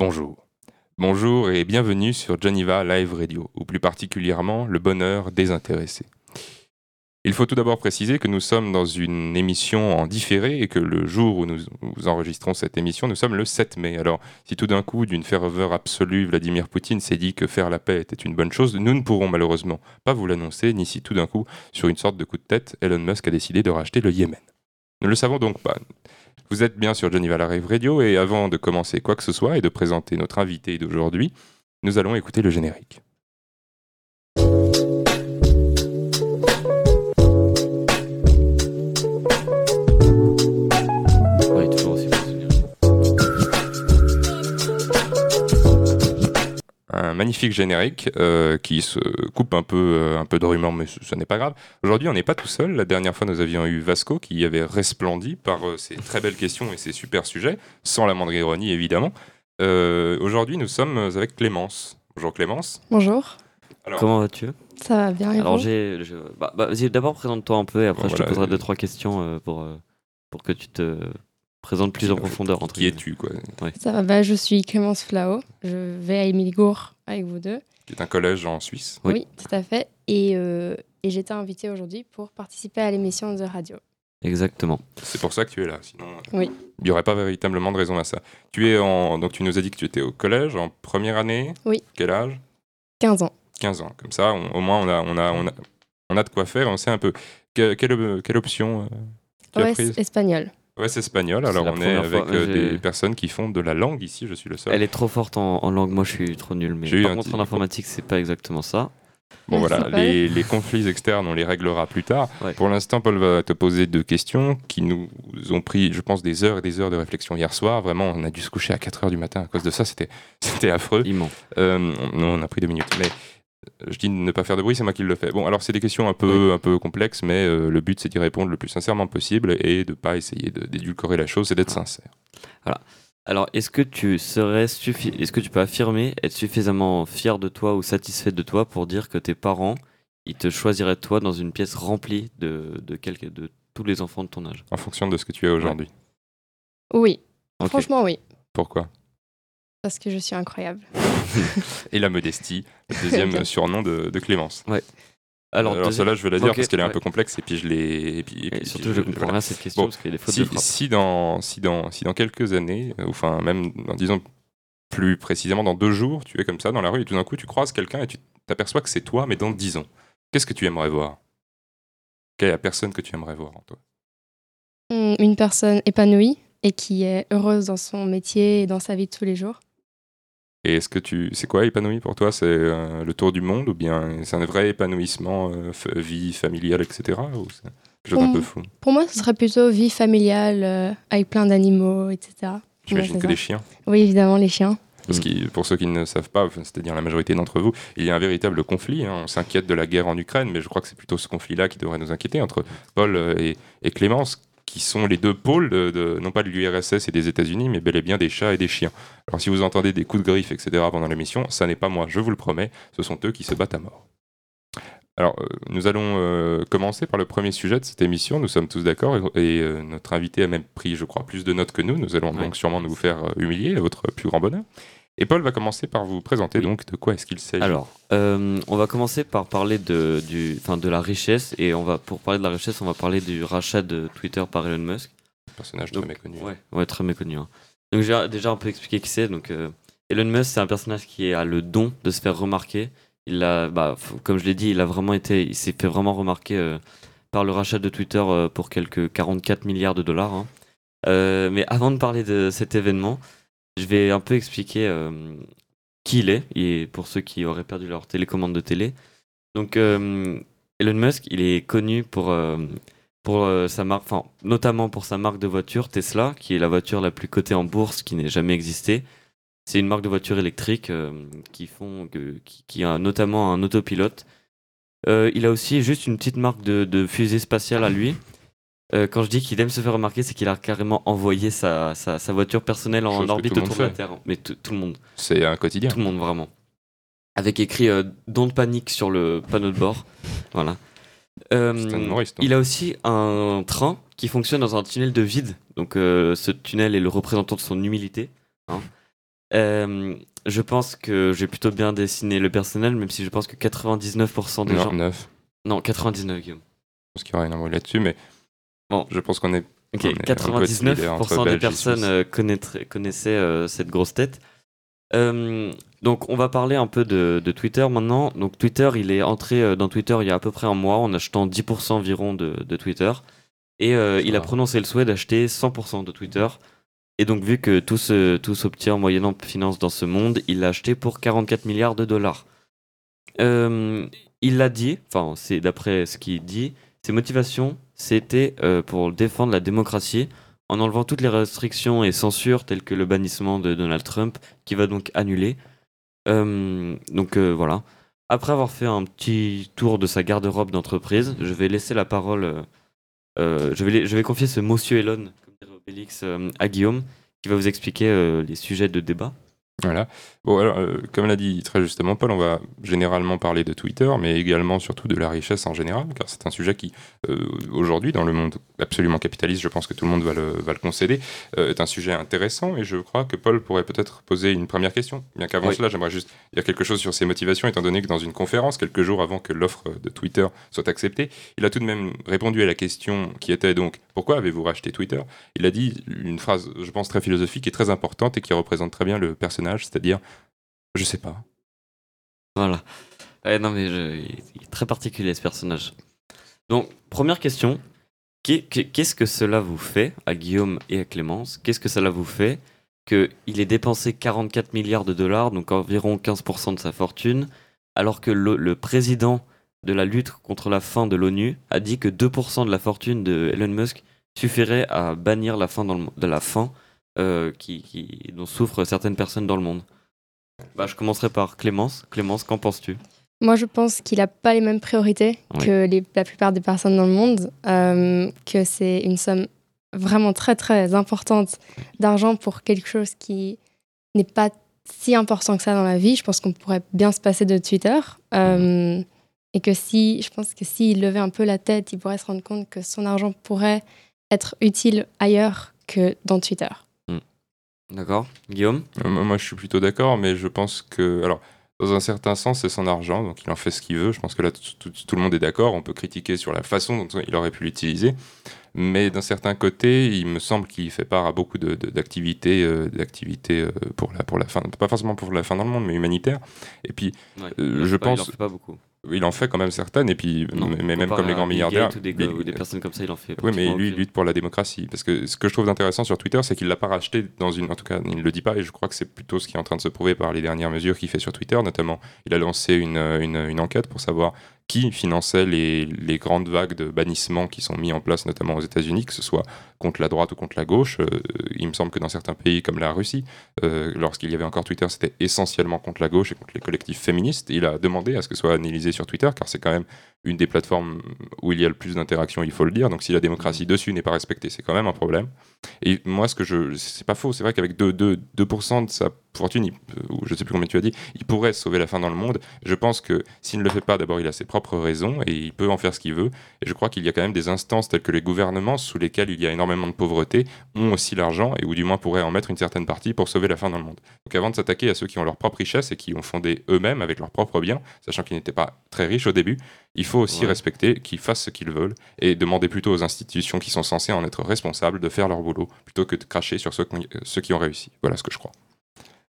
Bonjour. Bonjour et bienvenue sur Geneva Live Radio, ou plus particulièrement le bonheur désintéressé. Il faut tout d'abord préciser que nous sommes dans une émission en différé et que le jour où nous, enregistrons cette émission, nous sommes le 7 mai. Alors, si tout d'un coup, d'une ferveur absolue, Vladimir Poutine s'est dit que faire la paix était une bonne chose, nous ne pourrons malheureusement pas vous l'annoncer, ni si tout d'un coup, sur une sorte de coup de tête, Elon Musk a décidé de racheter le Yémen. Nous ne le savons donc pas. Vous êtes bien sur Geneva Live Radio et avant de commencer quoi que ce soit et de présenter notre invité d'aujourd'hui, nous allons écouter le générique. Un magnifique générique euh, qui se coupe un peu, euh, un peu de rumeurs, mais ce, n'est pas grave. Aujourd'hui, on n'est pas tout seul. La dernière fois, nous avions eu Vasco qui avait resplendi par euh, ses très belles questions et ses super sujets, sans la moindre ironie évidemment. Aujourd'hui, nous sommes avec Clémence. Bonjour Clémence. Bonjour. Comment vas-tu? Ça va bien. Alors, j'ai, bah, bah, d'abord présente-toi un peu et après je te poserai deux trois questions pour pour que tu te présente plus en profondeur. Entre qui es-tu quoi Ça va, bah, je suis Clémence Flao, je vais à Émile-Gour avec vous deux. Qui est un collège en Suisse. Oui, tout à fait. Et, euh, et j'étais invitée aujourd'hui pour participer à l'émission de radio. Exactement. C'est pour ça que tu es là, sinon euh, oui. il n'y aurait pas véritablement de raison à ça. Tu es en donc tu nous as dit que tu étais au collège en première année. Oui. Quel âge? 15 ans. 15 ans. Comme ça, au moins on a on a on a on a de quoi faire. On sait un peu quelle, quelle option euh, tu as prise? Espagnol. Ouais, c'est espagnol. Alors, on est avec euh, des personnes qui font de la langue ici. Je suis le seul. Elle est trop forte en, langue. Moi, je suis trop nul. Mais par contre, en informatique, c'est pas exactement ça. Bon, voilà. Les, conflits externes, on les réglera plus tard. Pour l'instant, Paul va te poser deux questions qui nous ont pris, je pense, des heures et des heures de réflexion hier soir. Vraiment, on a dû se coucher à 4 heures du matin à cause de ça. C'était affreux. Euh, on, on, a pris deux minutes. Mais je dis ne pas faire de bruit, c'est moi qui le fais. Bon, alors c'est des questions un peu, un peu complexes, mais euh, le but c'est d'y répondre le plus sincèrement possible et de ne pas essayer d'édulcorer la chose, c'est d'être sincère. Voilà. Alors, est-ce que tu serais est-ce que tu peux affirmer être suffisamment fier de toi ou satisfait de toi pour dire que tes parents, ils te choisiraient toi dans une pièce remplie de de, quelques, de tous les enfants de ton âge? En fonction de ce que tu es aujourd'hui. Oui. Franchement, oui. Pourquoi? Parce que je suis incroyable. et la modestie, le deuxième surnom de, Clémence. Ouais. Alors, Alors cela, je veux la dire parce qu'elle est un peu complexe et puis je l'ai. Et puis, surtout, je, comprends rien cette question parce qu'il y a des fautes si, de si dans, si, dans, si dans quelques années, ou enfin, même, disons plus précisément dans deux jours, tu es comme ça dans la rue et tout d'un coup, tu croises quelqu'un et tu t'aperçois que c'est toi, mais dans dix ans, qu'est-ce que tu aimerais voir? Quelle est la personne que tu aimerais voir en toi? Hmm, Une personne épanouie et qui est heureuse dans son métier et dans sa vie de tous les jours. Et est-ce que tu, c'est quoi épanoui pour toi? C'est euh, le tour du monde ou bien c'est un vrai épanouissement, euh, vie familiale, etc. Ou c'est quelque chose d'un peu fou Pour moi, ce serait plutôt vie familiale euh, avec plein d'animaux, etc. J'imagine que des chiens. Oui, évidemment, les chiens. Parce que pour ceux qui ne savent pas, c'est-à-dire la majorité d'entre vous, il y a un véritable conflit. Hein. On s'inquiète de la guerre en Ukraine, mais je crois que c'est plutôt ce conflit-là qui devrait nous inquiéter entre Paul et, et Clémence qui sont les deux pôles, de, non pas de l'URSS et des États-Unis, mais bel et bien des chats et des chiens. Alors si vous entendez des coups de griffe, etc. pendant l'émission, ça n'est pas moi, je vous le promets, ce sont eux qui se battent à mort. Alors, euh, nous allons euh, commencer par le premier sujet de cette émission. Nous sommes tous d'accord et, euh, notre invité a même pris, je crois, plus de notes que nous. Nous allons donc sûrement nous faire humilier à votre plus grand bonheur. Et Paul va commencer par vous présenter donc de quoi est-ce qu'il s'agit. Alors, euh, on va commencer par parler de, du, de la richesse et on va pour parler de la richesse, on va parler du rachat de Twitter par Elon Musk. personnage très méconnu. Ouais, ouais très méconnu. Hein. Donc j'ai déjà un peu expliqué qui c'est. Donc euh, Elon Musk, c'est un personnage qui a le don de se faire remarquer. Il a, bah, comme je l'ai dit, il a vraiment été, il s'est fait vraiment remarquer euh, par le rachat de Twitter pour quelques 44 milliards de dollars. Hein. mais avant de parler de cet événement, je vais un peu expliquer euh, qui il est, et pour ceux qui auraient perdu leur télécommande de télé. Donc, euh, Elon Musk, il est connu pour, euh, sa marque, notamment pour sa marque de voiture Tesla, qui est la voiture la plus cotée en bourse qui n'ait jamais existé. C'est une marque de voiture électrique qui, font, qui, qui, a notamment un autopilote. il a aussi juste une petite marque de fusée spatiale à lui. Euh, quand je dis qu'il aime se faire remarquer, c'est qu'il a carrément envoyé sa, sa, voiture personnelle en orbite autour de la Terre. Mais tout le monde. C'est un quotidien. Tout le monde, vraiment. Avec écrit euh, Don't panique sur le panneau de bord. Voilà. Euh, il a aussi un train qui fonctionne dans un tunnel de vide. Donc ce tunnel est le représentant de son humilité. Hein. Euh, je pense que j'ai plutôt bien dessiné le personnel, même si je pense que 99% des Non, gens. 9. Non, 99, Guillaume. Je pense qu'il y aura une embrouille là-dessus, mais Bon. je pense qu'on est. Ok, On est un peu similaires entre 99% des personnes euh, connaissaient euh, cette grosse tête. Euh, donc, on va parler un peu de, de Twitter maintenant. Donc, Twitter, il est entré dans Twitter il y a à peu près un mois en achetant 10% environ de, de Twitter. Et euh, il a prononcé le souhait d'acheter 100% de Twitter. Et donc, vu que tout s'obtient moyennant finance dans ce monde, il l'a acheté pour 44 milliards de dollars. Euh, il l'a dit, enfin, c'est d'après ce qu'il dit, ses motivations, c'était euh, pour défendre la démocratie en enlevant toutes les restrictions et censures telles que le bannissement de Donald Trump, qui va donc annuler. Euh, donc euh, voilà. Après avoir fait un petit tour de sa garde-robe d'entreprise, je vais laisser la parole. je, vais, confier ce monsieur Elon, comme dirait Obélix, à Guillaume, qui va vous expliquer les sujets de débat. Voilà. Bon, alors, euh, comme l'a dit très justement Paul, on va généralement parler de Twitter, mais également surtout de la richesse en général, car c'est un sujet qui, euh, aujourd'hui, dans le monde absolument capitaliste, je pense que tout le monde va le, va le concéder, euh, est un sujet intéressant, et je crois que Paul pourrait peut-être poser une première question. Bien qu'avant Oui. cela, j'aimerais juste dire quelque chose sur ses motivations, étant donné que dans une conférence, quelques jours avant que l'offre de Twitter soit acceptée, il a tout de même répondu à la question qui était donc pourquoi avez-vous racheté Twitter? Il a dit une phrase, je pense, très philosophique et très importante et qui représente très bien le personnage, c'est-à-dire je sais pas. Voilà. Non, mais il est très particulier ce personnage. Donc, première question. Qu'est- qu'est- Qu'est-ce que cela vous fait, à Guillaume et à Clémence, qu'est-ce que cela vous fait qu'il ait dépensé 44 milliards de dollars, donc environ 15% de sa fortune, alors que le, président de la lutte contre la faim de l'ONU a dit que 2% de la fortune de Elon Musk suffirait à bannir la faim la faim euh, dont souffrent certaines personnes dans le monde? Bah, je commencerai par Clémence. Clémence, qu'en penses-tu? Moi, je pense qu'il n'a pas les mêmes priorités Oui. que les- la plupart des personnes dans le monde, euh, que c'est une somme vraiment très, très importante d'argent pour quelque chose qui n'est pas si important que ça dans la vie. Je pense qu'on pourrait bien se passer de Twitter. euh, et que si, je pense que s'il levait un peu la tête, il pourrait se rendre compte que son argent pourrait être utile ailleurs que dans Twitter. D'accord Guillaume Euh, Moi, je suis plutôt d'accord, mais je pense que. Alors, dans un certain sens, c'est son argent, donc il en fait ce qu'il veut. Je pense que là, tout, tout- tout le monde est d'accord. On peut critiquer sur la façon dont il aurait pu l'utiliser. Mais d'un certain côté, il me semble qu'il fait part à beaucoup de- de- d'activités euh, d'activités euh, pour, la, pour la fin, pas forcément pour la fin dans le monde, mais humanitaire. Et puis, Ouais, Euh, je pas- Il en pense- fait pas beaucoup. Il en fait quand même certaines. Et puis, Non, mais même comme les grands milliardaires. Ou des, ou des personnes comme ça, il en fait. Oui, mais lui, il lutte pour la démocratie. Parce que ce que je trouve intéressant sur Twitter, c'est qu'il l'a pas racheté dans une. En tout cas, il ne le dit pas, et je crois que c'est plutôt ce qui est en train de se prouver par les dernières mesures qu'il fait sur Twitter. Notamment, il a lancé une, une, une enquête pour savoir qui finançait les, grandes vagues de bannissement qui sont mis en place, notamment aux États-Unis, que ce soit contre la droite ou contre la gauche. Euh, il me semble que dans certains pays comme la Russie, euh, lorsqu'il y avait encore Twitter, c'était essentiellement contre la gauche et contre les collectifs féministes. Il a demandé à ce que ce soit analysé sur Twitter, car c'est quand même une des plateformes où il y a le plus d'interactions, il faut le dire. Donc si la démocratie dessus n'est pas respectée, c'est quand même un problème. Et moi, ce que je, c'est pas faux, c'est vrai qu'avec 2%, 2, 2% de sa fortune, il ou je sais plus combien tu as dit, il pourrait sauver la fin dans le monde. Je pense que s'il ne le fait pas, d'abord, il a ses propres raisons et il peut en faire ce qu'il veut. Et je crois qu'il y a quand même des instances telles que les gouvernements sous lesquelles il y a énormément de pauvreté ont aussi l'argent et ou du moins pourraient en mettre une certaine partie pour sauver la fin dans le monde. Donc avant de s'attaquer à ceux qui ont leur propre richesse et qui ont fondé eux-mêmes avec leurs propres biens, sachant qu'ils n'étaient pas très riches au début, il faut aussi Ouais. respecter qu'ils fassent ce qu'ils veulent et demander plutôt aux institutions qui sont censées en être responsables de faire leur boulot plutôt que de cracher sur ceux qui, ceux qui ont réussi. Voilà ce que je crois.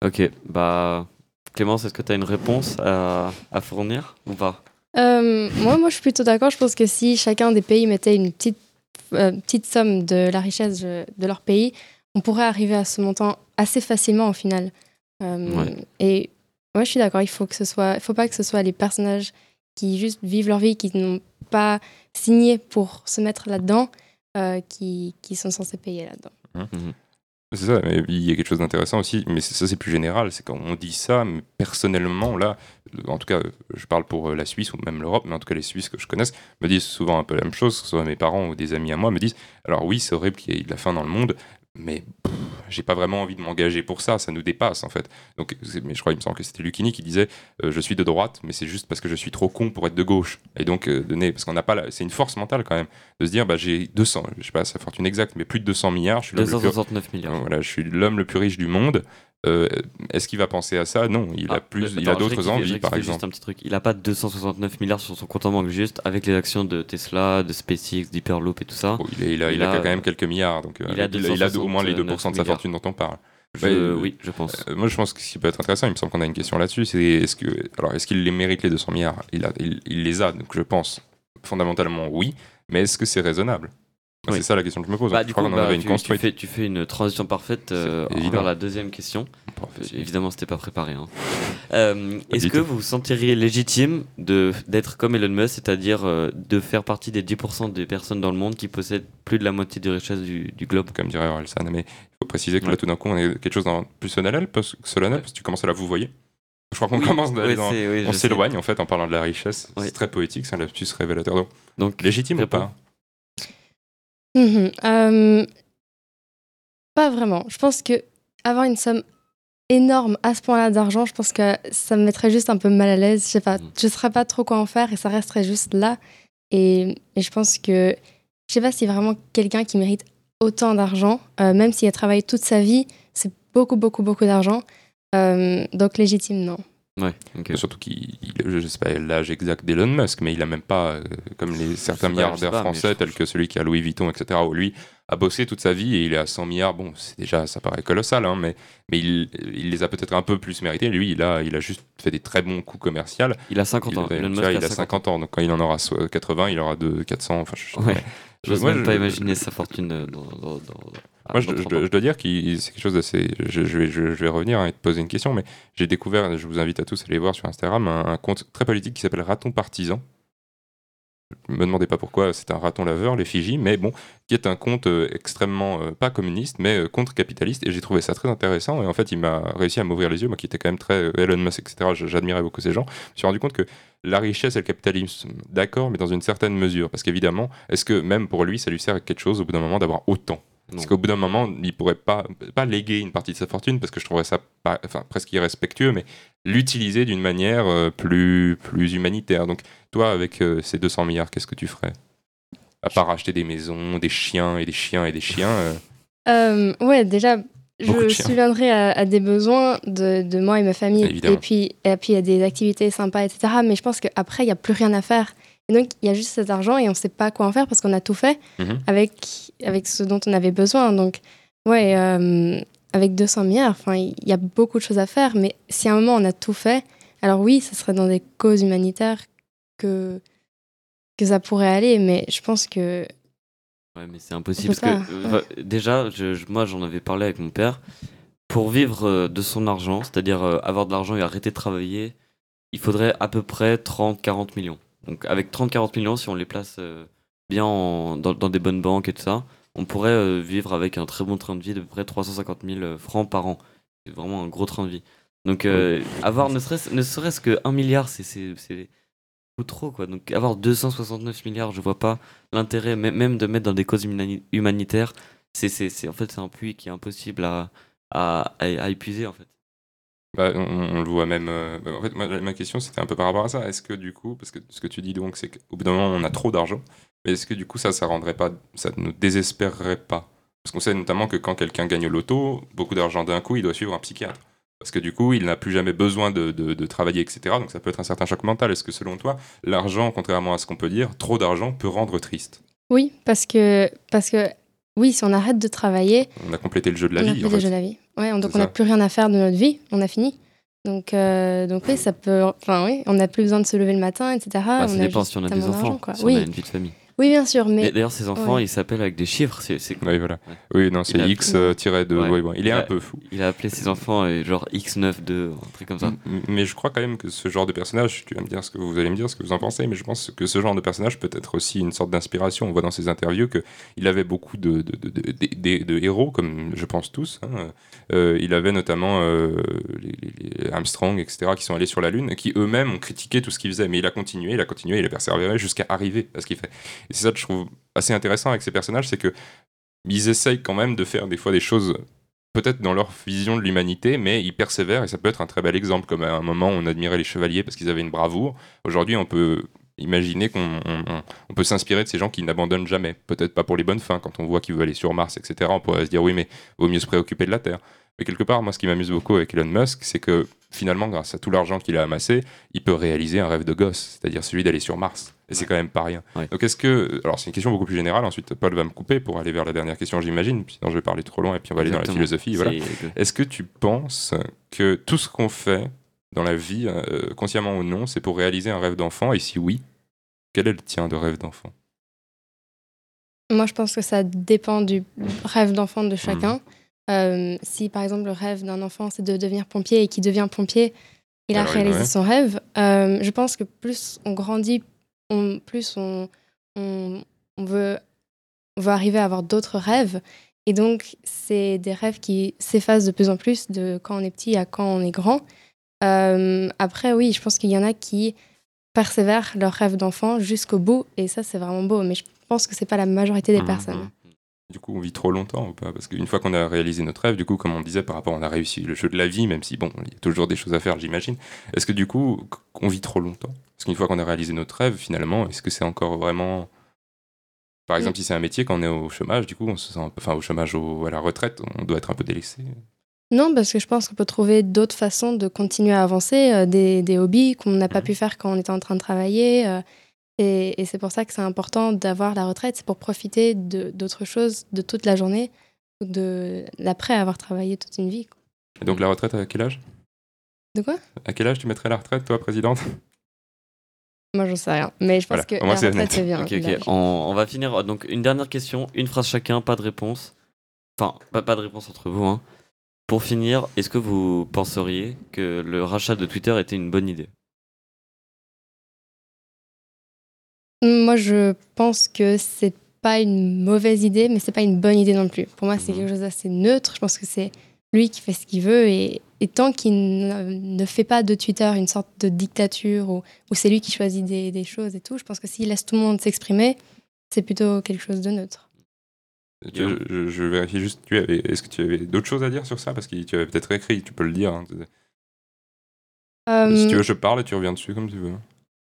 Ok, bah. Clémence, est-ce que tu as une réponse à, à fournir ou pas? Euh, moi, moi, je suis plutôt d'accord. Je pense que si chacun des pays mettait une petite, euh, petite somme de la richesse de, leur pays, on pourrait arriver à ce montant assez facilement au final. Euh, Ouais. Et moi, je suis d'accord. Il faut que ce soit, il faut pas que ce soit les personnages qui juste vivent leur vie, qui n'ont pas signé pour se mettre là-dedans, euh, qui, qui sont censés payer là-dedans. C'est ça, mais il y a quelque chose d'intéressant aussi, mais ça c'est plus général, c'est quand on dit ça, mais personnellement, là, en tout cas, je parle pour euh, la Suisse ou même l'Europe, mais en tout cas les Suisses que je connaisse me disent souvent un peu la même chose, que ce soit mes parents ou des amis à moi me disent, alors oui, c'est horrible qu'il y ait de la faim dans le monde, mais j'ai pas vraiment envie de m'engager pour ça, ça nous dépasse en fait. Donc, mais je crois, il me semble que c'était Lucchini qui disait, euh, je suis de droite, mais c'est juste parce que je suis trop con pour être de gauche. Et donc, euh, donner, parce qu'on n'a pas, c'est une force mentale quand même, de se dire, bah j'ai 200, je sais pas sa fortune exacte, mais plus de 200 milliards, je suis l'homme le plus 269 milliards. voilà, je suis l'homme le plus riche du monde. Euh, Est-ce qu'il va penser à ça? Non, il a Ah, plus, attends, il a d'autres envies, par juste exemple. un petit truc. Il a pas 269 milliards sur son compte en banque, juste avec les actions de Tesla, de SpaceX, d'Hyperloop et tout ça. Bon, il, est- il a, il Il a a- quand même quelques milliards, donc euh, il a il, a au moins les 2% de 269 sa milliards. fortune dont on parle. Je- Ouais, euh, oui, je pense. Euh, moi, je pense que ce qui peut être intéressant, il me semble qu'on a une question là-dessus, c'est est-ce que, alors, est-ce qu'il les mérite les 200 milliards? Il, a, il, il les a, donc je pense fondamentalement oui, mais est-ce que c'est raisonnable? Oui. C'est ça la question que je me pose. Bah, je du crois coup, bah, avait une tu, tu fais, tu fais une transition parfaite euh, vers la deuxième question. Parfait. Évidemment, c'était pas préparé. hein. Euh, Est-ce que vous vous sentiriez légitime d'être comme Elon Musk, c'est-à-dire euh, de faire partie des 10% des personnes dans le monde qui possèdent plus de la moitié des richesses du, du globe? Comme dirait Orelsan, mais il faut préciser que là, tout d'un coup, on est quelque chose d'un plus solennel, parce, solennel, parce que tu commences à la vous voyez. Je crois qu'on Oui, commence d'aller oui, dans. oui, On s'éloigne en fait en parlant de la richesse. C'est très poétique, c'est un lapsus révélateur. Donc, Donc, légitime ou pas? Mhm. Euh, pas vraiment. Je pense que avoir une somme énorme à ce point-là d'argent, je pense que ça me mettrait juste un peu mal à l'aise. Je sais pas, Mhm. je saurais pas trop quoi en faire et ça resterait juste là. Et, et je pense que je sais pas si vraiment quelqu'un qui mérite autant d'argent, euh, même s'il a travaillé toute sa vie, c'est beaucoup, beaucoup, beaucoup d'argent. Euh, donc légitime, non. Ouais. Surtout qu'il, il- je sais pas l'âge exact d'Elon Musk, mais il a même pas, euh, comme les certains milliardaires pas, français, tels que celui qui a Louis Vuitton, etc., où lui a bossé toute sa vie et il est à 100 milliards. Bon, c'est déjà, ça paraît colossal, hein, mais, mais il, il les a peut-être un peu plus mérités. Lui, il a, il a juste fait des très bons coups commerciaux. Il a 50 Il, ans. Elon Musk il a 50 ans, donc quand il en aura so- 80, il aura de 400. Enfin, je, Ouais. je- même pas imaginer sa fortune euh, dans. dans, dans- à Moi, je, dans je 30 dois, dire que c'est quelque chose d'assez. Je, je vais, je, je vais revenir hein, et te poser une question, mais j'ai découvert, je vous invite à tous à aller voir sur Instagram, un, un compte très politique qui s'appelle Raton Partisan. Me demandez pas pourquoi, c'est un raton laveur, les Fidji, mais bon, qui est un compte euh, extrêmement, euh, pas communiste, mais euh, contre-capitaliste, et j'ai trouvé ça très intéressant, et en fait, il m'a réussi à m'ouvrir les yeux, moi qui étais quand même très Elon Musk, etc., j'admirais beaucoup ces gens, je me suis rendu compte que la richesse et le capitalisme, d'accord, mais dans une certaine mesure, parce qu'évidemment, est-ce que même pour lui, ça lui sert à quelque chose au bout d'un moment d'avoir autant? Parce qu'au bout d'un moment, il pourrait pas, pas léguer une partie de sa fortune, parce que je trouverais ça pas- enfin, presque irrespectueux, mais l'utiliser d'une manière euh, plus, plus humanitaire. Donc, toi, avec euh, ces 200 milliards, qu'est-ce que tu ferais? À part acheter des maisons, des chiens et des chiens et des chiens. euh, Euh, ouais, déjà, je chiens. subviendrai à, à des besoins de, de moi et ma famille. Évidemment. Et puis, et puis, il y a des activités sympas, etc. Mais je pense qu'après, il n'y a plus rien à faire. Et donc, il y a juste cet argent et on ne sait pas quoi en faire parce qu'on a tout fait Mhm. avec, avec ce dont on avait besoin. Donc, ouais, euh, avec 200 milliards, enfin, il y a beaucoup de choses à faire. Mais si à un moment, on a tout fait, alors oui, ce serait dans des causes humanitaires que, que ça pourrait aller. Mais je pense que Ouais, mais c'est impossible. Parce que, euh, déjà, je- je- moi, j'en avais parlé avec mon père. Pour vivre euh, de son argent, c'est-à-dire euh, avoir de l'argent et arrêter de travailler, il faudrait à peu près 30-40 millions. Donc, avec 30-40 millions, si on les place euh, bien en- dans, dans des bonnes banques et tout ça, on pourrait euh, vivre avec un très bon train de vie de peu près 350 000 euh, francs par an. C'est vraiment un gros train de vie. Donc, euh, avoir ne serait-ce ne serait-ce que 1 milliard, c'est c'est- c'est beaucoup trop, quoi. Donc, avoir 269 milliards, je vois pas l'intérêt mê- même de mettre dans des causes humani- humanitaires. C'est, c'est, c'est- en fait, c'est un puits qui est impossible à, à, à, à épuiser, en fait. bah, on, on le voit même. euh, bah, en fait, ma, ma question, c'était un peu par rapport à ça. Est-ce que du coup, parce que ce que tu dis donc, c'est qu'au bout d'un moment, on a trop d'argent, mais est-ce que du coup, ça, ça rendrait pas, ça ne nous désespérerait pas? Parce qu'on sait notamment que quand quelqu'un gagne au loto, beaucoup d'argent d'un coup, il doit suivre un psychiatre. Parce que du coup, il n'a plus jamais besoin de, de- de travailler, etc. Donc ça peut être un certain choc mental. Est-ce que selon toi, l'argent, contrairement à ce qu'on peut dire, trop d'argent peut rendre triste? Oui, parce que, parce que oui, si on arrête de travailler, On a complété le jeu de la on a vie. plus en déjà fait. la vie. Ouais, on- donc on n'a plus rien à faire de notre vie, on a fini. Donc, euh, donc oui, ça peut. Enfin, oui, on n'a plus besoin de se lever le matin, etc. Bah, ça on dépend juste si on a des enfants, quoi. si oui. on a une vie de famille. Oui, bien sûr, Mais mais d'ailleurs, ces enfants, ouais. ils s'appellent avec des chiffres. C'est. Oui, voilà. Ouais. Oui, non, c'est Il a- X-2. Ouais. oui, bon, il est un Ouais. peu fou. Il a appelé ses enfants euh, genre X92, un truc comme ça. M- Mais je crois quand même que ce genre de personnage, tu vas me dire ce que vous allez me dire, ce que vous en pensez, mais je pense que ce genre de personnage peut être aussi une sorte d'inspiration. On voit dans ses interviews qu'il avait beaucoup de, de, de, de- de- de héros, comme je pense tous. hein. Euh, il avait notamment euh, les, les- les Armstrong, etc., qui sont allés sur la Lune, qui eux-mêmes ont critiqué tout ce qu'il faisait, mais il a continué, il a continué, il a persévéré jusqu'à arriver à ce qu'il fait. Et c'est ça que je trouve assez intéressant avec ces personnages, c'est que ils essayent quand même de faire des fois des choses peut-être dans leur vision de l'humanité, mais ils persévèrent et ça peut être un très bel exemple. Comme à un moment, on admirait les chevaliers parce qu'ils avaient une bravoure. Aujourd'hui, on peut imaginer qu'on on- on- on peut s'inspirer de ces gens qui n'abandonnent jamais. Peut-être pas pour les bonnes fins, quand on voit qu'ils veulent aller sur Mars, etc. On pourrait se dire oui, mais vaut mieux se préoccuper de la Terre. Mais quelque part, moi, ce qui m'amuse beaucoup avec Elon Musk, c'est que finalement, grâce à tout l'argent qu'il a amassé, il peut réaliser un rêve de gosse, c'est-à-dire celui d'aller sur Mars. Et c'est quand même pas rien. Ouais. Donc, est-ce que. Alors, c'est une question beaucoup plus générale. Ensuite, Paul va me couper pour aller vers la dernière question, j'imagine. Sinon, je vais parler trop loin et puis on va aller dans la philosophie. Voilà. Est-ce que tu penses que tout ce qu'on fait dans la vie, euh, consciemment ou non, c'est pour réaliser un rêve d'enfant? Et si oui, quel est le tien de rêve d'enfant? Moi, je pense que ça dépend du rêve d'enfant de Mhm. chacun. Euh, si, par exemple, le rêve d'un enfant, c'est de devenir pompier et qu'il devient pompier, il a Alors, réalisé ouais. son rêve. Euh, je pense que plus on grandit, on- plus on, on, on veut, on veut arriver à avoir d'autres rêves. Et donc, c'est des rêves qui s'effacent de plus en plus de quand on est petit à quand on est grand. Euh, après, oui, je pense qu'il y en a qui persévèrent leur rêve d'enfant jusqu'au bout. Et ça, c'est vraiment beau. Mais je pense que c'est pas la majorité des Mhm. personnes. Du coup, on vit trop longtemps ou pas? Parce qu'une fois qu'on a réalisé notre rêve, du coup, comme on disait par rapport, on a réussi le jeu de la vie, même si, bon, il y a toujours des choses à faire, j'imagine. Est-ce que du coup, on vit trop longtemps? Parce qu'une fois qu'on a réalisé notre rêve, finalement, est-ce que c'est encore vraiment. Par exemple, si c'est un métier, quand on est au chômage, du coup, on se sent un peu. Enfin, au chômage, au- à la retraite, on doit être un peu délaissé? Non, parce que je pense qu'on peut trouver d'autres façons de continuer à avancer, euh, des, des hobbies qu'on n'a pas Mhm. pu faire quand on était en train de travailler. euh, et et c'est pour ça que c'est important d'avoir la retraite, c'est pour profiter de- d'autres choses de toute la journée, ou de l'après avoir travaillé toute une vie. quoi. Et donc, la retraite, à quel âge? De quoi? À quel âge tu mettrais la retraite, toi, présidente? Moi, j'en sais rien. Mais je pense Voilà, que la retraite, bien. Ok, ok. l'âge. On, on va finir. Donc, une dernière question, une phrase chacun, pas de réponse. Enfin, pas, pas de réponse entre vous. Hein. Pour finir, est-ce que vous penseriez que le rachat de Twitter était une bonne idée? Moi, je pense que c'est pas une mauvaise idée, mais c'est pas une bonne idée non plus. Pour moi, c'est Mhm. quelque chose d'assez neutre. Je pense que c'est lui qui fait ce qu'il veut et, et tant qu'il ne, fait pas de Twitter une sorte de dictature où, où c'est lui qui choisit des, des choses et tout, je pense que s'il laisse tout le monde s'exprimer, c'est plutôt quelque chose de neutre. je, je- je vérifie juste, tu avais- est-ce que tu avais d'autres choses à dire sur ça? Parce que tu avais peut-être écrit, tu peux le dire. hein. Euh, Si tu veux, je parle et tu reviens dessus comme tu veux.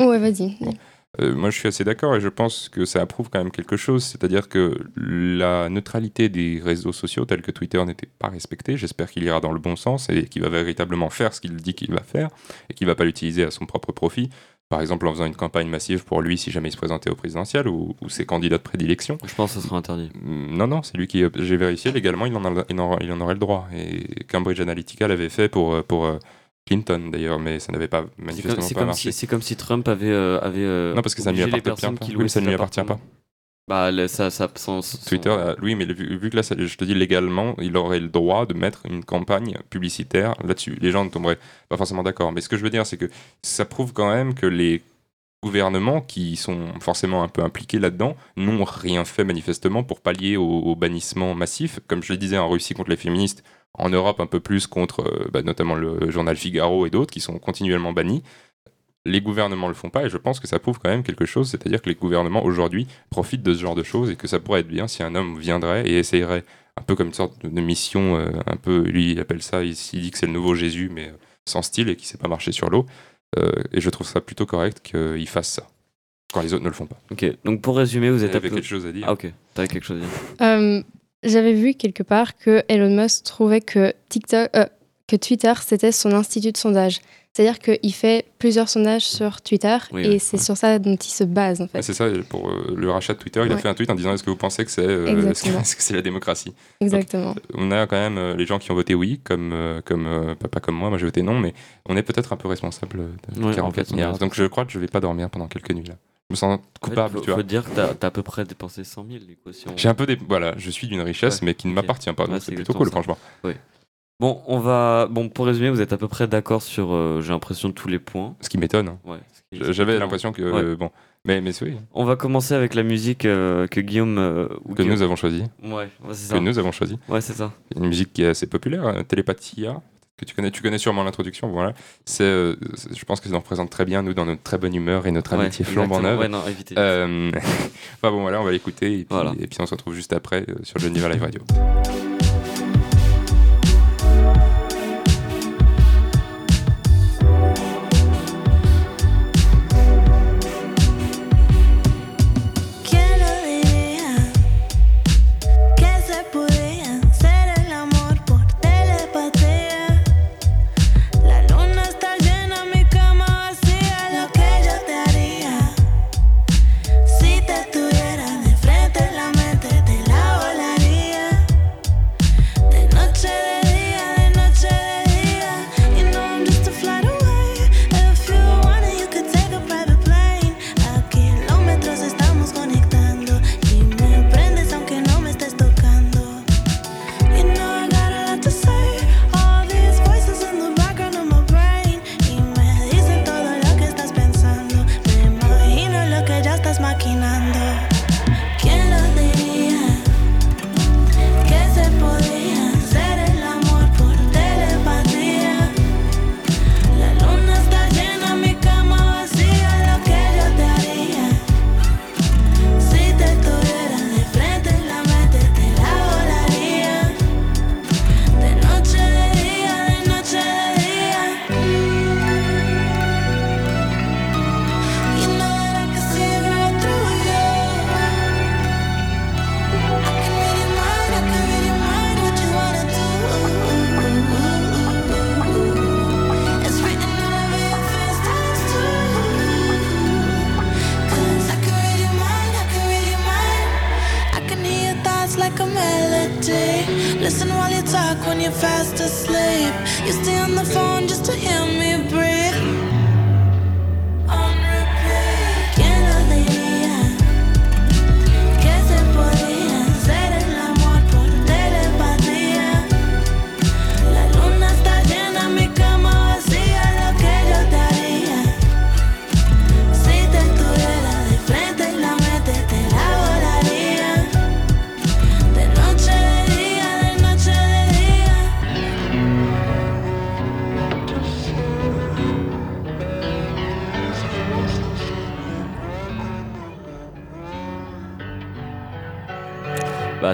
Ouais, vas-y. Bon. Euh, moi, je suis assez d'accord et je pense que ça approuve quand même quelque chose, c'est-à-dire que la neutralité des réseaux sociaux tels que Twitter n'était pas respectée. J'espère qu'il ira dans le bon sens et qu'il va véritablement faire ce qu'il dit qu'il va faire et qu'il va pas l'utiliser à son propre profit. Par exemple, en faisant une campagne massive pour lui si jamais il se présentait au présidentiel ou, ou ses candidats de prédilection. Je pense que ce sera interdit. Mm, Non, non, c'est lui qui. J'ai vérifié légalement, il en, a- il, en, il en aurait le droit. Et Cambridge Analytica l'avait fait pour, euh, pour euh, Clinton d'ailleurs, mais ça n'avait pas comme, manifestement c'est pas comme marché. si, c'est comme si Trump avait. euh, avait euh, Non, parce que ça ne lui appartient pas. Oui, mais ça ne lui appartient pas. Bah, le- ça, ça, son- son- Twitter, oui, mais vu, vu que là, ça- je te dis légalement, il aurait le droit de mettre une campagne publicitaire là-dessus. Les gens ne tomberaient pas forcément d'accord. Mais ce que je veux dire, c'est que ça prouve quand même que les gouvernements qui sont forcément un peu impliqués là-dedans n'ont rien fait manifestement pour pallier au, au bannissement massif. Comme je le disais en Russie contre les féministes, en Europe un peu plus contre euh, bah, notamment le journal Figaro et d'autres qui sont continuellement bannis. Les gouvernements le font pas et je pense que ça prouve quand même quelque chose, c'est-à-dire que les gouvernements aujourd'hui profitent de ce genre de choses et que ça pourrait être bien si un homme viendrait et essayerait un peu comme une sorte de, mission, euh, un peu, lui il appelle ça, il, il dit que c'est le nouveau Jésus mais euh, sans style et qui sait pas marcher sur l'eau. Euh, et je trouve ça plutôt correct qu'il fasse ça quand les autres ne le font pas. Ok, donc pour résumer, vous êtes T'avais appelé- quelque chose à dire Ah, ok, t'avais quelque chose à dire. Euh, J'avais vu quelque part que Elon Musk trouvait que TikTok, euh, que Twitter c'était son institut de sondage. C'est-à-dire qu'il fait plusieurs sondages sur Twitter Oui, et ouais, c'est sur ça dont il se base en fait. C'est ça, pour euh, le rachat de Twitter, il a fait un tweet en disant est-ce que vous pensez que c'est euh, la démocratie? Exactement. On a quand même euh, les gens qui ont voté oui, comme, euh, comme euh, pas, pas comme moi, moi j'ai voté non, mais on est peut-être un peu responsable de Ouais, en 44 fait, on est milliards. Donc je crois que je vais pas dormir pendant quelques nuits là. Je me sens En fait, coupable, faut, tu vois. faut dire que t'as as à peu près dépensé 100 000 l'équation. J'ai un peu des... Voilà, je suis d'une richesse, Ouais, mais qui ne m'appartient pas. Ouais, c'est plutôt cool, ça. franchement. Bon, on va. Bon, pour résumer, vous êtes à peu près d'accord sur, euh, j'ai l'impression, tous les points. Ce qui m'étonne. hein. Ouais. J'avais l'impression que. Euh, bon. Mais, mais oui, On va commencer avec la musique euh, que Guillaume. euh, ou que Guillaume- nous avons choisi. Ouais, c'est Que ça. nous avons choisi. Ouais, c'est ça. Une musique qui est assez populaire, euh, Télépathia. Que tu connais, tu connais sûrement l'introduction, voilà. C'est, euh, je pense que ça nous représente très bien, nous, dans notre très bonne humeur et notre Ouais, amitié flambant exactement. neuve. Ouais, non, évitez. Euh, enfin bon, voilà, on va l'écouter et puis, Voilà. et puis on se retrouve juste après euh, sur Geneva Live Radio.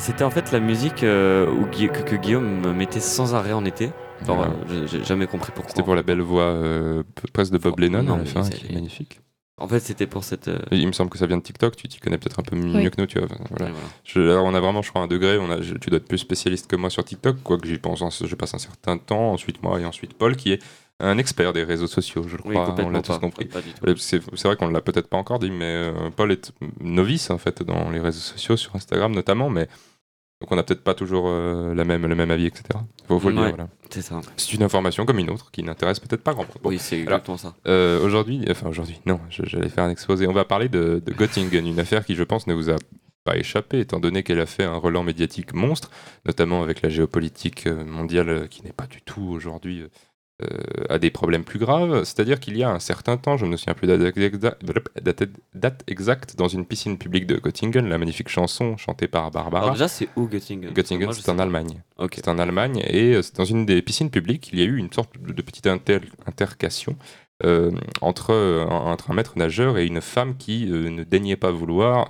C'était en fait la musique euh, où Gui- que, que Guillaume me mettait sans arrêt en été. Voilà. euh, j'ai- jamais compris pourquoi. C'était pour la belle voix euh, presque de Bob Oh, Lennon non, à la mais fin, c'est- qui est magnifique. En fait, c'était pour cette. euh, Et il me semble que ça vient de TikTok, tu t'y connais peut-être un peu mieux Oui. que nous, tu vois. enfin, voilà. ouais, voilà. Je- alors, on a vraiment, je crois, un degré. On a, je- tu dois être plus spécialiste que moi sur TikTok, quoique j'y pense, en- je passe un certain temps. Ensuite, moi et ensuite Paul, qui est un expert des réseaux sociaux, je Oui, crois. on complètement l'a tous compris. C'est c'est vrai qu'on ne l'a peut-être pas encore dit, mais euh, Paul est novice en fait dans les réseaux sociaux, sur Instagram notamment, mais donc on n'a peut-être pas toujours euh, la même, le même avis, etc. Faut, faut le dire, voilà. C'est ça. C'est une information comme une autre qui n'intéresse peut-être pas grand monde. Bon, Oui, c'est alors- exactement ça. euh, aujourd'hui, enfin aujourd'hui, non, je- j'allais faire un exposé. On va parler de, de Göttingen, une affaire qui, je pense, ne vous a pas échappé, étant donné qu'elle a fait un relan médiatique monstre, notamment avec la géopolitique euh, mondiale qui n'est pas du tout aujourd'hui euh, a des problèmes plus graves. C'est-à-dire qu'il y a un certain temps, je ne me souviens plus date exa- date- exacte, dans une piscine publique de Göttingen, la magnifique chanson chantée par Barbara. Alors, déjà, c'est où Göttingen? Göttingen, c'est en. Allemagne. C'est en Allemagne et euh, c'est dans une des piscines publiques, il y a eu une sorte de, de petite inter- intercation euh, entre, euh, entre un maître nageur et une femme qui euh, ne daignait pas vouloir,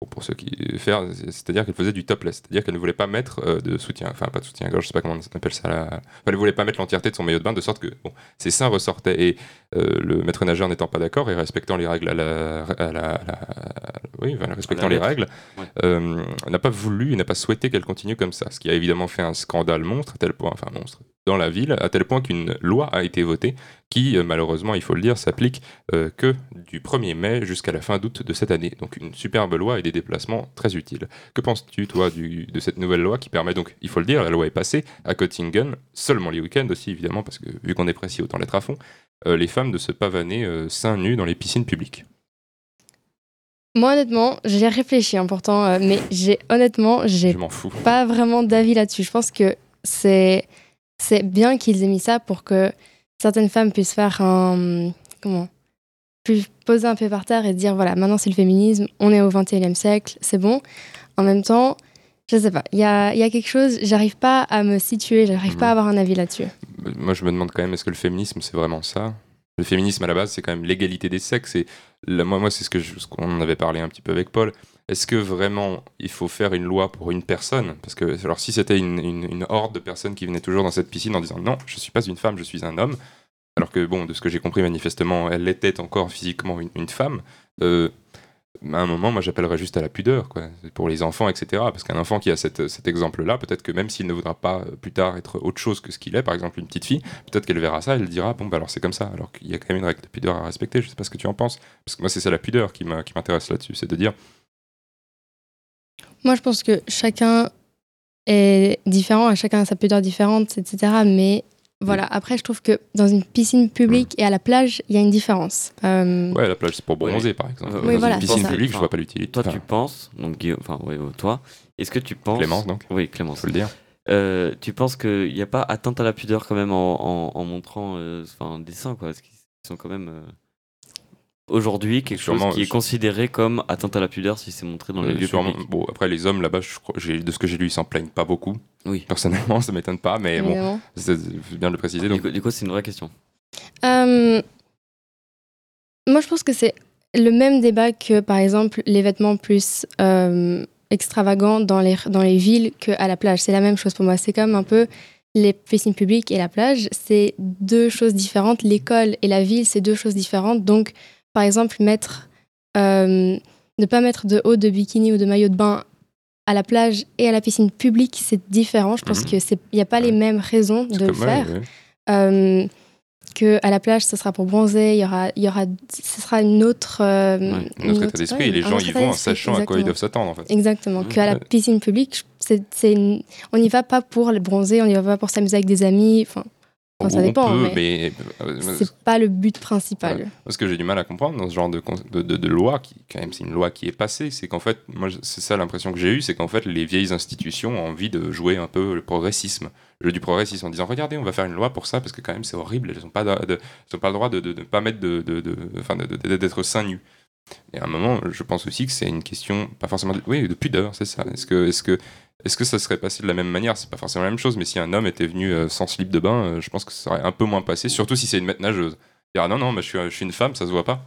pour, pour ceux qui faire, c'est-à-dire qu'elle faisait du topless, c'est-à-dire qu'elle ne voulait pas mettre euh, de soutien, enfin pas de soutien-gorge, je sais pas comment on appelle ça, enfin, elle ne voulait pas mettre l'entièreté de son maillot de bain de sorte que bon, ses seins ressortaient. Et euh, le maître nageur n'étant pas d'accord et respectant les règles à la, à la- à la- oui, voilà, respectant la les règles, Ouais. euh, n'a pas voulu, n'a pas souhaité qu'elle continue comme ça, ce qui a évidemment fait un scandale monstre à tel point, enfin monstre, dans la ville, à tel point qu'une loi a été votée qui, euh, malheureusement, il faut le dire, s'applique euh, que du 1er mai jusqu'à la fin d'août de cette année. Donc une superbe loi et des déplacements très utiles. Que penses-tu, toi, du- de cette nouvelle loi qui permet donc, il faut le dire, la loi est passée à Göttingen, seulement les week-ends aussi, évidemment, parce que vu qu'on est précis, autant l'être à fond, euh, les femmes de se pavaner euh, seins nus dans les piscines publiques. Moi, honnêtement, j'ai réfléchi, hein, pourtant, euh, mais j'ai honnêtement, j'ai pas vraiment d'avis là-dessus. Je pense que c'est c'est bien qu'ils aient mis ça pour que certaines femmes puissent faire un comment puissent poser un pied par terre et dire voilà maintenant c'est le féminisme, on est au 21e siècle, c'est bon. En même temps, je sais pas, il y a, il y a quelque chose, j'arrive pas à me situer, j'arrive pas à avoir un avis là-dessus. Moi, je me demande quand même, est-ce que le féminisme, c'est vraiment ça? Le féminisme, à la base, c'est quand même l'égalité des sexes. Et la- moi, moi c'est ce ce qu'on en avait parlé un petit peu avec Paul. Est-ce que vraiment il faut faire une loi pour une personne? Parce que alors, si c'était une, une- horde de personnes qui venaient toujours dans cette piscine en disant non, je suis pas une femme, je suis un homme, alors que bon, de ce que j'ai compris manifestement, elle était encore physiquement une, femme. euh, à un moment, moi, j'appellerais juste à la pudeur, quoi, pour les enfants, etc. Parce qu'un enfant qui a cette- cet exemple-là, peut-être que même s'il ne voudra pas euh, plus tard être autre chose que ce qu'il est, par exemple une petite fille, peut-être qu'elle verra ça, elle dira bon bah alors c'est comme ça, alors qu'il y a quand même une règle de pudeur à respecter. Je sais pas ce que tu en penses, parce que moi c'est ça la pudeur qui m'intéresse là-dessus, c'est de dire Moi, je pense que chacun est différent, chacun a sa pudeur différente, etc. Mais voilà, après, je trouve que dans une piscine publique et à la plage, il y a une différence. Euh, ouais la plage c'est pour Ouais. bronzer par exemple. Oui, Dans voilà, une piscine publique, je vois pas l'utilité. Toi, Enfin, tu penses, donc Guillaume, enfin, ouais, toi, est-ce que tu penses. Clémence donc, Oui, Clémence. faut le dire. Euh, tu penses qu'il n'y a pas atteinte à la pudeur quand même en, en, en montrant euh, enfin, des seins, quoi Parce qu'ils sont quand même. Aujourd'hui, quelque Sûrement, chose qui est considéré comme atteinte à la pudeur si c'est montré dans les Euh, lieux sûrement- publics. bon après les hommes là-bas, je crois- j'ai- de ce que j'ai lu, ils s'en plaignent pas beaucoup. Oui. Personnellement, ça m'étonne pas, mais bon, évidemment. c'est c'est bien de le préciser. Du Donc coup, du coup, c'est une vraie question. Euh, moi, je pense que c'est le même débat que, par exemple, les vêtements plus euh, extravagants dans les, dans les villes qu'à la plage. C'est la même chose pour moi. C'est comme un peu les piscines publiques et la plage. C'est deux choses différentes. L'école et la ville, c'est deux choses différentes. Donc, par exemple, mettre, euh, ne pas mettre de haut de bikini ou de maillot de bain à la plage et à la piscine publique, c'est différent. Je pense Mhm. que c'est, il n'y a pas les mêmes raisons de le ouais, faire ouais. euh, que à la plage ce sera pour bronzer il y aura il y aura ce sera une autre euh, Ouais, un autre état d'esprit et les gens y vont en sachant à quoi ils doivent s'attendre en fait. exactement qu'à la piscine publique c'est, une- on n'y va pas pour bronzer, on n'y va pas pour s'amuser avec des amis. Enfin, Enfin, ça dépend, peut, mais mais, euh, c'est pas le but principal. Ce que j'ai du mal à comprendre dans ce genre de, con- de, de- de loi, qui quand même c'est une loi qui est passée, c'est qu'en fait, moi c'est ça l'impression que j'ai eue, c'est qu'en fait les vieilles institutions ont envie de jouer un peu le progressisme, le jeu du progressisme, en disant regardez, on va faire une loi pour ça parce que quand même c'est horrible, elles n'ont pas, de- elles pas le droit de ne pas mettre de, d'être seins nus. Et à un moment, je pense aussi que c'est une question, pas forcément, de, oui, de pudeur, c'est ça. Est-ce que, est-ce que, est-ce que ça serait passé de la même manière? C'est pas forcément la même chose, mais si un homme était venu euh, sans slip de bain, euh, je pense que ça serait un peu moins passé, surtout si c'est une maître nageuse. Dire, ah non, non, mais je suis, je suis une femme, ça se voit pas.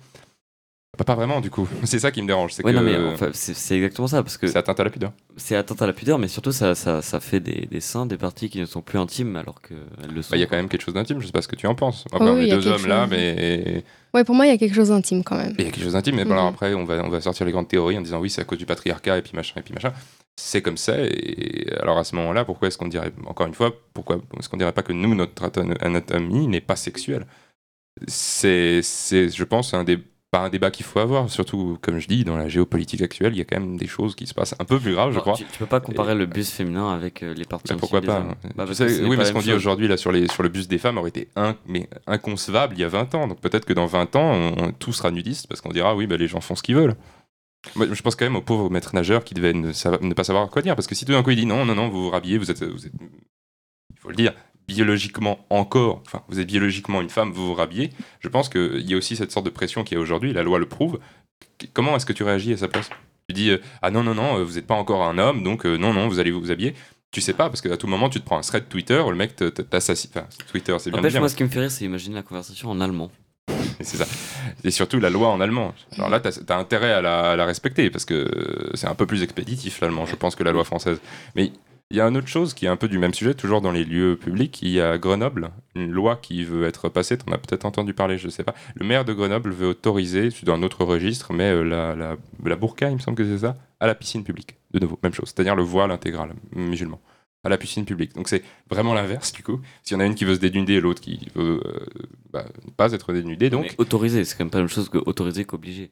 Pas, pas vraiment, du coup. C'est ça qui me dérange. C'est Ouais, que non, mais enfin, c'est c'est exactement ça, parce que c'est atteinte à la pudeur. c'est atteinte à la pudeur, mais surtout ça, ça, ça fait des, des seins, des parties qui ne sont plus intimes alors qu'elles le sont. Bah, Il y a quand même quelque chose d'intime, je sais pas ce que tu en penses. Après, Oh on est deux hommes là, mais Ouais, pour moi, il y a quelque chose d'intime quand même. il y a quelque chose d'intime. Mais alors après, on va, on va sortir les grandes théories en disant oui, c'est à cause du patriarcat et puis machin et puis machin. C'est comme ça. Et alors à ce moment-là, pourquoi est-ce qu'on dirait, encore une fois, pourquoi est-ce qu'on dirait pas que nous, notre anatomie n'est pas sexuelle C'est, c'est, je pense, un des pas un débat qu'il faut avoir, surtout comme je dis, dans la géopolitique actuelle, il y a quand même des choses qui se passent un peu plus graves, je crois. Tu, tu peux pas comparer le bus féminin avec euh, les Mais intimes pourquoi des pas hommes. hein. Bah, parce sais, Oui, mais ce qu'on dit aujourd'hui là sur, les, sur le bus des femmes aurait été mais inconcevable il y a 20 ans. Donc peut-être que dans 20 ans, on, on- tout sera nudiste parce qu'on dira oui, bah, les gens font ce qu'ils veulent. Moi, je pense quand même au pauvre maître nageur qui devait ne, pas savoir quoi dire. Parce que si tout d'un coup il dit non, non, non, vous vous rhabillez, vous êtes, vous êtes il faut le dire, biologiquement encore, enfin, vous êtes biologiquement une femme, vous vous rhabillez. Je pense qu'il y a aussi cette sorte de pression qu'il y a aujourd'hui, la loi le prouve. Comment est-ce que tu réagis à sa place? Tu dis, euh, ah non, non, non, euh, vous n'êtes pas encore un homme, donc euh, non, non, vous allez vous habiller. Tu sais pas, parce qu'à tout moment, tu te prends un thread Twitter, le mec t'assassine. Enfin, Twitter, c'est bien N'empêche, dire, moi, ce qui me fait rire, c'est imaginer la conversation en allemand. c'est ça. Et surtout la loi en allemand. Alors là, tu as, intérêt à la, à la respecter, parce que c'est un peu plus expéditif l'allemand, je pense, que la loi française. Mais il y a une autre chose qui est un peu du même sujet, toujours dans les lieux publics. Il y a à Grenoble, une loi qui veut être passée, tu en as peut-être entendu parler, je sais pas. Le maire de Grenoble veut autoriser, c'est dans un autre registre, mais euh, la, la, la burqa, il me semble que c'est ça, à la piscine publique. De nouveau, même chose, c'est-à-dire le voile intégral musulman. À la piscine publique. Donc c'est vraiment l'inverse, du coup. S'il y en a une qui veut se dénuder et l'autre qui veut euh, bah, ne pas être dénudée, donc. Mais autorisé, c'est quand même pas la même chose que autorisé qu'obligé.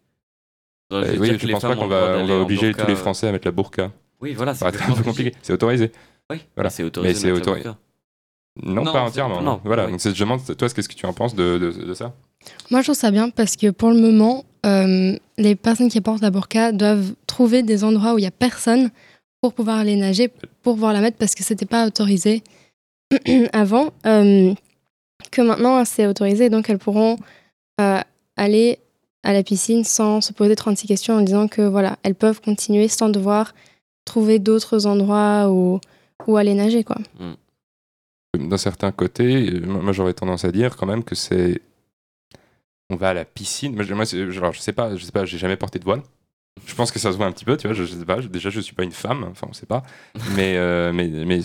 Euh, oui, je pense pas qu'on va, on va obliger tous les Français à mettre la burqa. Oui, voilà, Ça c'est être un peu compliqué. C'est autorisé. Oui, Voilà. c'est autorisé. Mais c'est autorisé. Non, Non, pas entièrement. non, voilà. oui. Donc c'est- je demande, toi, qu'est-ce que tu en penses de, de, de ça? Moi, je trouve ça bien parce que pour le moment, euh, les personnes qui portent la burqa doivent trouver des endroits où il n'y a personne pour pouvoir aller nager, pour pouvoir la mettre parce que c'était pas autorisé avant. euh, que maintenant, c'est autorisé, donc elles pourront euh, aller à la piscine sans se poser 36 questions en disant que voilà, elles peuvent continuer sans devoir trouver d'autres endroits où, où aller nager, quoi. D'un certain côté, euh, moi j'aurais tendance à dire quand même que c'est. On va à la piscine. Moi, alors, je sais pas, je sais pas, j'ai jamais porté de voile. Je pense que ça se voit un petit peu, tu vois. Je, je sais pas. je- déjà, je suis pas une femme. Enfin, on sait pas. Mais, euh, mais, mais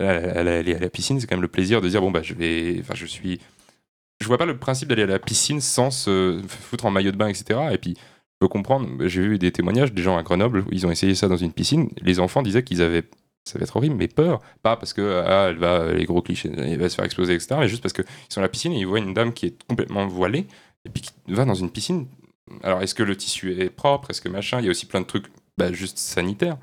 euh, aller à la piscine, c'est quand même le plaisir de dire bon bah je vais. Enfin, je suis. Je vois pas le principe d'aller à la piscine sans se foutre en maillot de bain, etc. Et puis, peux comprendre. J'ai vu des témoignages des gens à Grenoble ils ont essayé ça dans une piscine. Les enfants disaient qu'ils avaient ça va être horrible, mais peur. Pas parce que ah, elle va, les gros clichés, elle va se faire exploser, etc. Mais juste parce qu'ils sont à la piscine et ils voient une dame qui est complètement voilée et puis qui va dans une piscine. Alors, est-ce que le tissu est propre? Est-ce que machin? Il y a aussi plein de trucs bah, juste sanitaires.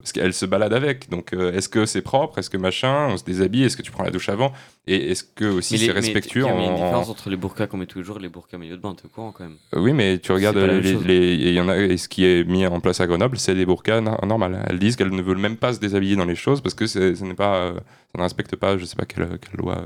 Parce qu'elle se balade avec. Donc, euh, est-ce que c'est propre? Est-ce que machin? On se déshabille? Est-ce que tu prends la douche avant? Et est-ce que aussi c'est respectueux Il y a- une en- différence entre les burkas qu'on met tous les jours et les burkas maillot de bain, t'es au courant quand même. Oui, mais tu regardes les, les- y en a, et ce qui est mis en place à Grenoble, c'est des burkas no- normales. Elles disent qu'elles ne veulent même pas se déshabiller dans les choses parce que ce n'est pas, euh, ça ne respecte pas, je sais pas quelle, quelle loi.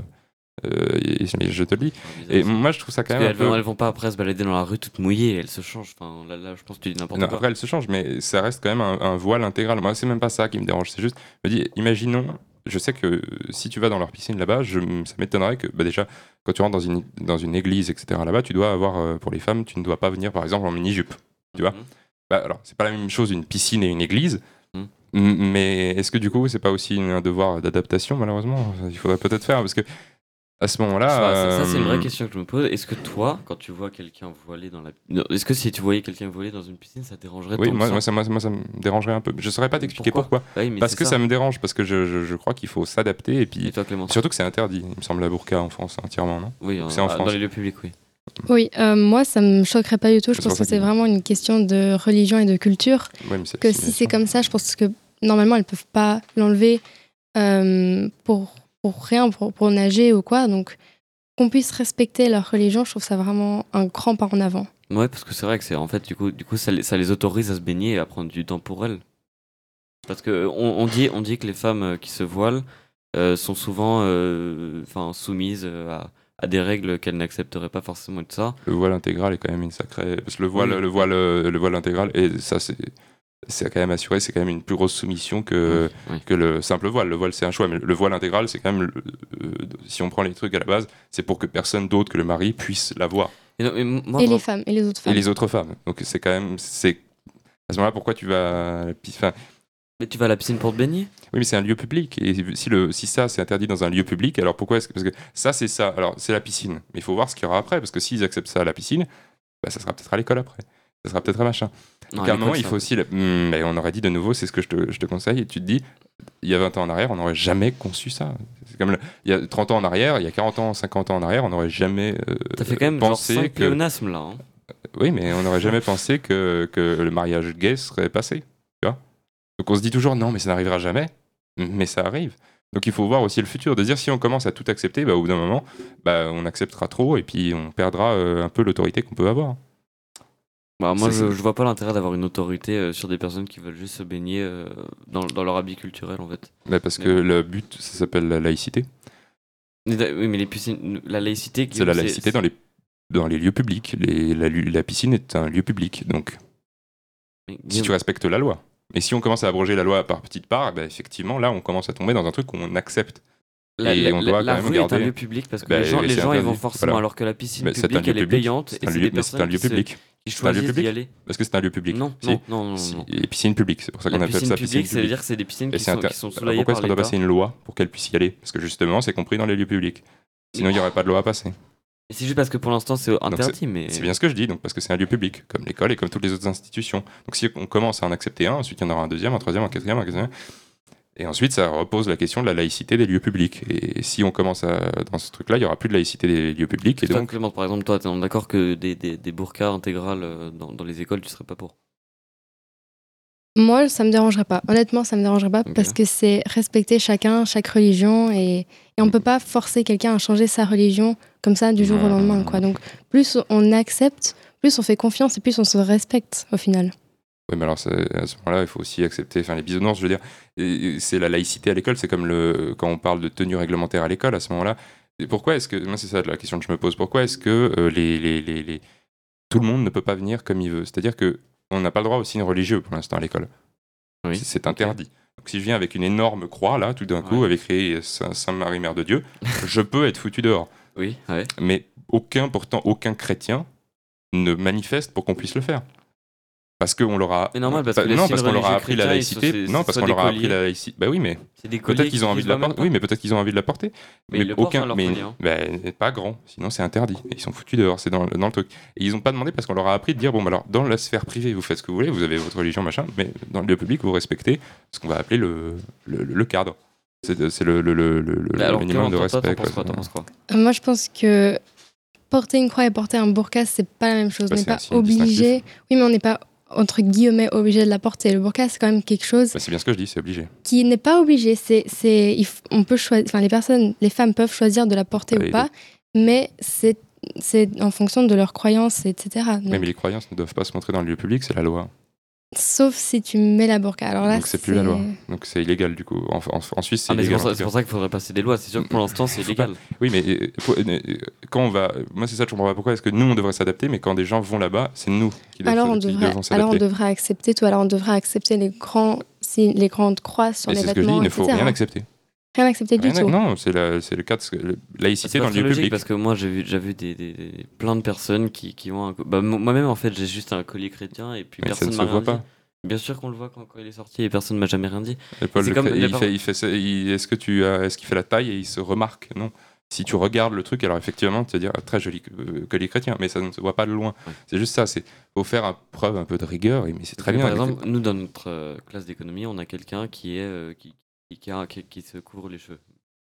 Euh, et- je te le dis. Et moi, je trouve ça quand Parce même un qu'elles peu. vont, elles vont pas après se balader dans la rue toute mouillée, elles se changent. Enfin, là, là, je pense que tu dis n'importe quoi. après, elle se change, mais ça reste quand même un, un voile intégral. Moi, c'est même pas ça qui me dérange. C'est juste, je me dis, imaginons, je sais que si tu vas dans leur piscine là-bas, je, ça m'étonnerait que, bah, déjà, quand tu rentres dans une, dans une église, etc., là-bas, tu dois avoir, euh, pour les femmes, tu ne dois pas venir, par exemple, en mini-jupe. Tu vois Mhm. Bah, alors, c'est pas la même chose une piscine et une église. Mm. M- Mais est-ce que du coup, c'est pas aussi un devoir d'adaptation, malheureusement? Il faudrait peut-être faire, parce que à ce moment-là. Ça, ça, c'est une vraie euh, question que je me pose. Est-ce que toi, quand tu vois quelqu'un voilé dans la. Est-ce que si tu voyais quelqu'un voilé dans une piscine, ça te dérangerait Oui, moi, ça moi, ça, moi, ça me dérangerait un peu. Je saurais pas t'expliquer Pourquoi pourquoi. Oui, mais Parce que ça. me dérange, parce que je, je, je crois qu'il faut s'adapter et puis. Et toi, Clément Surtout que c'est interdit, il me semble, la burqa en France entièrement, non? Oui, c'est en ah, France. Dans les lieux publics, oui. Oui, euh, moi, ça me choquerait pas du tout. Je pense que c'est vraiment une question de religion et de culture. Ouais, Que si c'est comme ça, je pense que normalement, elles peuvent pas l'enlever euh, pour, pour rien, pour, pour nager ou quoi. Donc, qu'on puisse respecter leur religion, je trouve ça vraiment un grand pas en avant. Ouais, parce que c'est vrai que c'est en fait du coup, du coup ça, les, ça les autorise à se baigner et à prendre du temps pour elles. Parce que on, on dit, on dit que les femmes euh, qui se voilent euh, sont souvent, euh, enfin, soumises à, à des règles qu'elles n'accepteraient pas forcément et tout ça. Le voile intégral est quand même une sacrée. Parce que le voile, Oui. le voile, le voile intégral, et ça, c'est. C'est quand même assuré, c'est quand même une plus grosse soumission que, Oui. que le simple voile. Le voile, c'est un choix, mais le voile intégral, c'est quand même. le- euh, si on prend les trucs à la base, c'est pour que personne d'autre que le mari puisse la voir. Et, non, mais moi, et les femmes, et les autres Et femmes. les autres femmes. Donc c'est quand même. c'est À ce moment-là, pourquoi tu vas. à la pi- Enfin, mais tu vas à la piscine pour te baigner? oui, mais c'est un lieu public. Et si, le, si ça, c'est interdit dans un lieu public, alors pourquoi est-ce que. Parce que ça, c'est ça. Alors, c'est la piscine. Mais il faut voir ce qu'il y aura après. Parce que s'ils acceptent ça à la piscine, bah, ça sera peut-être à l'école après. Ça sera peut-être à machin. Donc à un moment, il faut aussi. la- Hmm, mais on aurait dit de nouveau, c'est ce que je te, je te conseille. Et tu te dis, il y a 20 ans en arrière, on n'aurait jamais conçu ça. C'est comme le- il y a 30 ans en arrière, il y a 40 ans, 50 ans en arrière, on n'aurait jamais euh, T'as fait quand même genre pensé 5 que. pléonasmes là. hein. Oui, mais on n'aurait jamais pensé que, que le mariage gay serait passé. Tu vois Donc on se dit toujours, non, mais ça n'arrivera jamais. Mais ça arrive. Donc il faut voir aussi le futur. De dire, si on commence à tout accepter, bah, au bout d'un moment, bah, on acceptera trop et puis on perdra euh, un peu l'autorité qu'on peut avoir. Bah, moi, je, je vois pas l'intérêt d'avoir une autorité euh, sur des personnes qui veulent juste se baigner euh, dans, dans leur habit culturel en fait. Bah, parce Mais que bon. le but, ça s'appelle la laïcité. Mais oui, mais les piscines, la laïcité. C'est la laïcité dans les, dans les lieux publics. Les- la, la piscine est un lieu public. Donc Mais si tu respectes la loi. Mais si on commence à abroger la loi par petites parts, bah, effectivement, là, on commence à tomber dans un truc qu'on accepte. la, et la- on doit la quand même rue est un garder- lieu public parce que Bah, les gens, les gens vont forcément Voilà. alors que la piscine Mais publique lieu elle est payante C'est un lieu, mais un se- public. Qui choisissent d'y aller. Parce que c'est un lieu public. Non, Si. non, non, non, Si. non. Et piscine publique, c'est pour ça qu'on appelle piscine ça piscine publique, ça veut dire que c'est des piscines qui sont, inter- qui sont pourquoi est-ce qu'on doit passer une loi pour qu'elle puisse y aller? Parce que justement, c'est compris dans les lieux publics. Sinon, il n'y aurait pas de loi à passer. C'est juste parce que pour l'instant c'est interdit, mais. C'est bien ce que je dis, donc parce que c'est un lieu public, comme l'école et comme toutes les autres institutions. Donc si on commence à en accepter un, ensuite il y en aura un deuxième, un troisième, un quatrième, un quatrième. Et ensuite, ça repose la question de la laïcité des lieux publics. Et si on commence à, dans ce truc-là, il n'y aura plus de laïcité des lieux publics. Et donc, Clément, par exemple, toi, t'es d'accord que des, des, des burkas intégrales euh, dans, dans les écoles, tu serais pas pour? Moi, ça me dérangerait pas. Honnêtement, ça me dérangerait pas parce que c'est respecter chacun, chaque religion et, et on peut pas forcer quelqu'un à changer sa religion comme ça du jour au lendemain. Quoi. Donc, plus on accepte, plus on fait confiance et plus on se respecte au final. Oui, mais alors à ce moment-là, il faut aussi accepter. Enfin, les bisounours, je veux dire, c'est la laïcité à l'école. C'est comme le quand on parle de tenue réglementaire à l'école. À ce moment-là, et pourquoi est-ce que moi c'est ça la question que je me pose. Pourquoi est-ce que euh, les, les, les, les- tout le monde ne peut pas venir comme il veut? C'est-à-dire que on n'a pas le droit au signe religieux pour l'instant à l'école. Oui. C'est- interdit. Donc si je viens avec une énorme croix là, tout d'un coup, Ouais. avec écrit Saint- Sainte Marie Mère de Dieu, je peux être foutu dehors. Oui, ouais. Mais aucun, pourtant, aucun chrétien ne manifeste pour qu'on puisse le faire. Parce qu'on leur a. C'est normal, parce Bah, que non, parce qu'on leur a appris la laïcité. c'est- Non, c'est parce qu'on leur a appris la laïcité. Bah oui, mais C'est des colliers peut-être qu'ils ont envie de la porter. Oui, mais peut-être qu'ils ont envie de la porter. Mais ils le portent, leur mais hein. bah, pas grand. Sinon, c'est interdit. Ils sont foutus dehors. C'est dans, dans le truc. Et ils n'ont pas demandé parce qu'on leur a appris de dire bon, bah, alors, dans la sphère privée, vous faites ce que vous voulez, vous avez votre religion, machin, mais dans le lieu public, vous respectez ce qu'on va appeler le, le, le cadre. C'est c'est le, le, le, le- le Mais alors, minimum de respect. Quoi. quoi, quoi Euh, Moi, je pense que porter une croix et porter un burqa, c'est pas la même chose. Bah, on n'est pas obligé. Oui, mais on n'est pas entre guillemets obligé de la porter. Le burqa, c'est quand même quelque chose Bah, c'est bien ce que je dis, c'est obligé. qui n'est pas obligé. C'est, c'est, on peut choisir. Enfin, les personnes, les femmes peuvent choisir de la porter ou pas, mais c'est, c'est en fonction de leurs croyances, etc. Donc, Mais, mais les croyances ne doivent pas se montrer dans le lieu public, c'est la loi. Sauf si tu mets la burqa. Alors là, Donc c'est plus la loi. Donc c'est illégal du coup. En, en- en Suisse, c'est Ah, mais c'est illégal. c'est pour ça qu'il faudrait passer des lois. C'est sûr que pour l'instant, c'est illégal. Oui, mais euh, euh, euh, quand on va. Moi, c'est ça, je comprends pas pourquoi est-ce que nous, on devrait s'adapter, mais quand des gens vont là-bas, c'est nous qui, alors on qui devrait, devons alors on s'adapter. devrait accepter tout. Alors on devrait accepter les grands, si, les grandes croix sur Et les c'est ce que je dis, vêtements, il ne faut etc. rien accepter. Rien accepter du Rien- tout. non, c'est le cas de laïcité dans le lieu public. parce que moi j'ai vu, j'ai vu des, des- des- plein de personnes qui, qui ont un. Bah, mo- Moi-même en fait j'ai juste un collier chrétien et puis Mais personne ne se m'a rien voit dit. pas. Bien sûr qu'on le voit quand, quand il est sorti et personne m'a jamais rien dit. Et Paul C'est Le comme Cret- les il par- fait, il fait ça- il- Est-ce que tu est-ce qu'il fait la taille et il se remarque? Non. Si tu regardes le truc, alors effectivement, tu vas dire ah, très joli euh, collier chrétien, mais ça ne se voit pas de loin. Ouais. C'est juste ça. C'est faut faire un- preuve un peu de rigueur, mais c'est très bien. Par exemple, nous dans notre euh, classe d'économie, on a quelqu'un qui est euh, qui, qui, qui a- qui- qui se couvre les cheveux.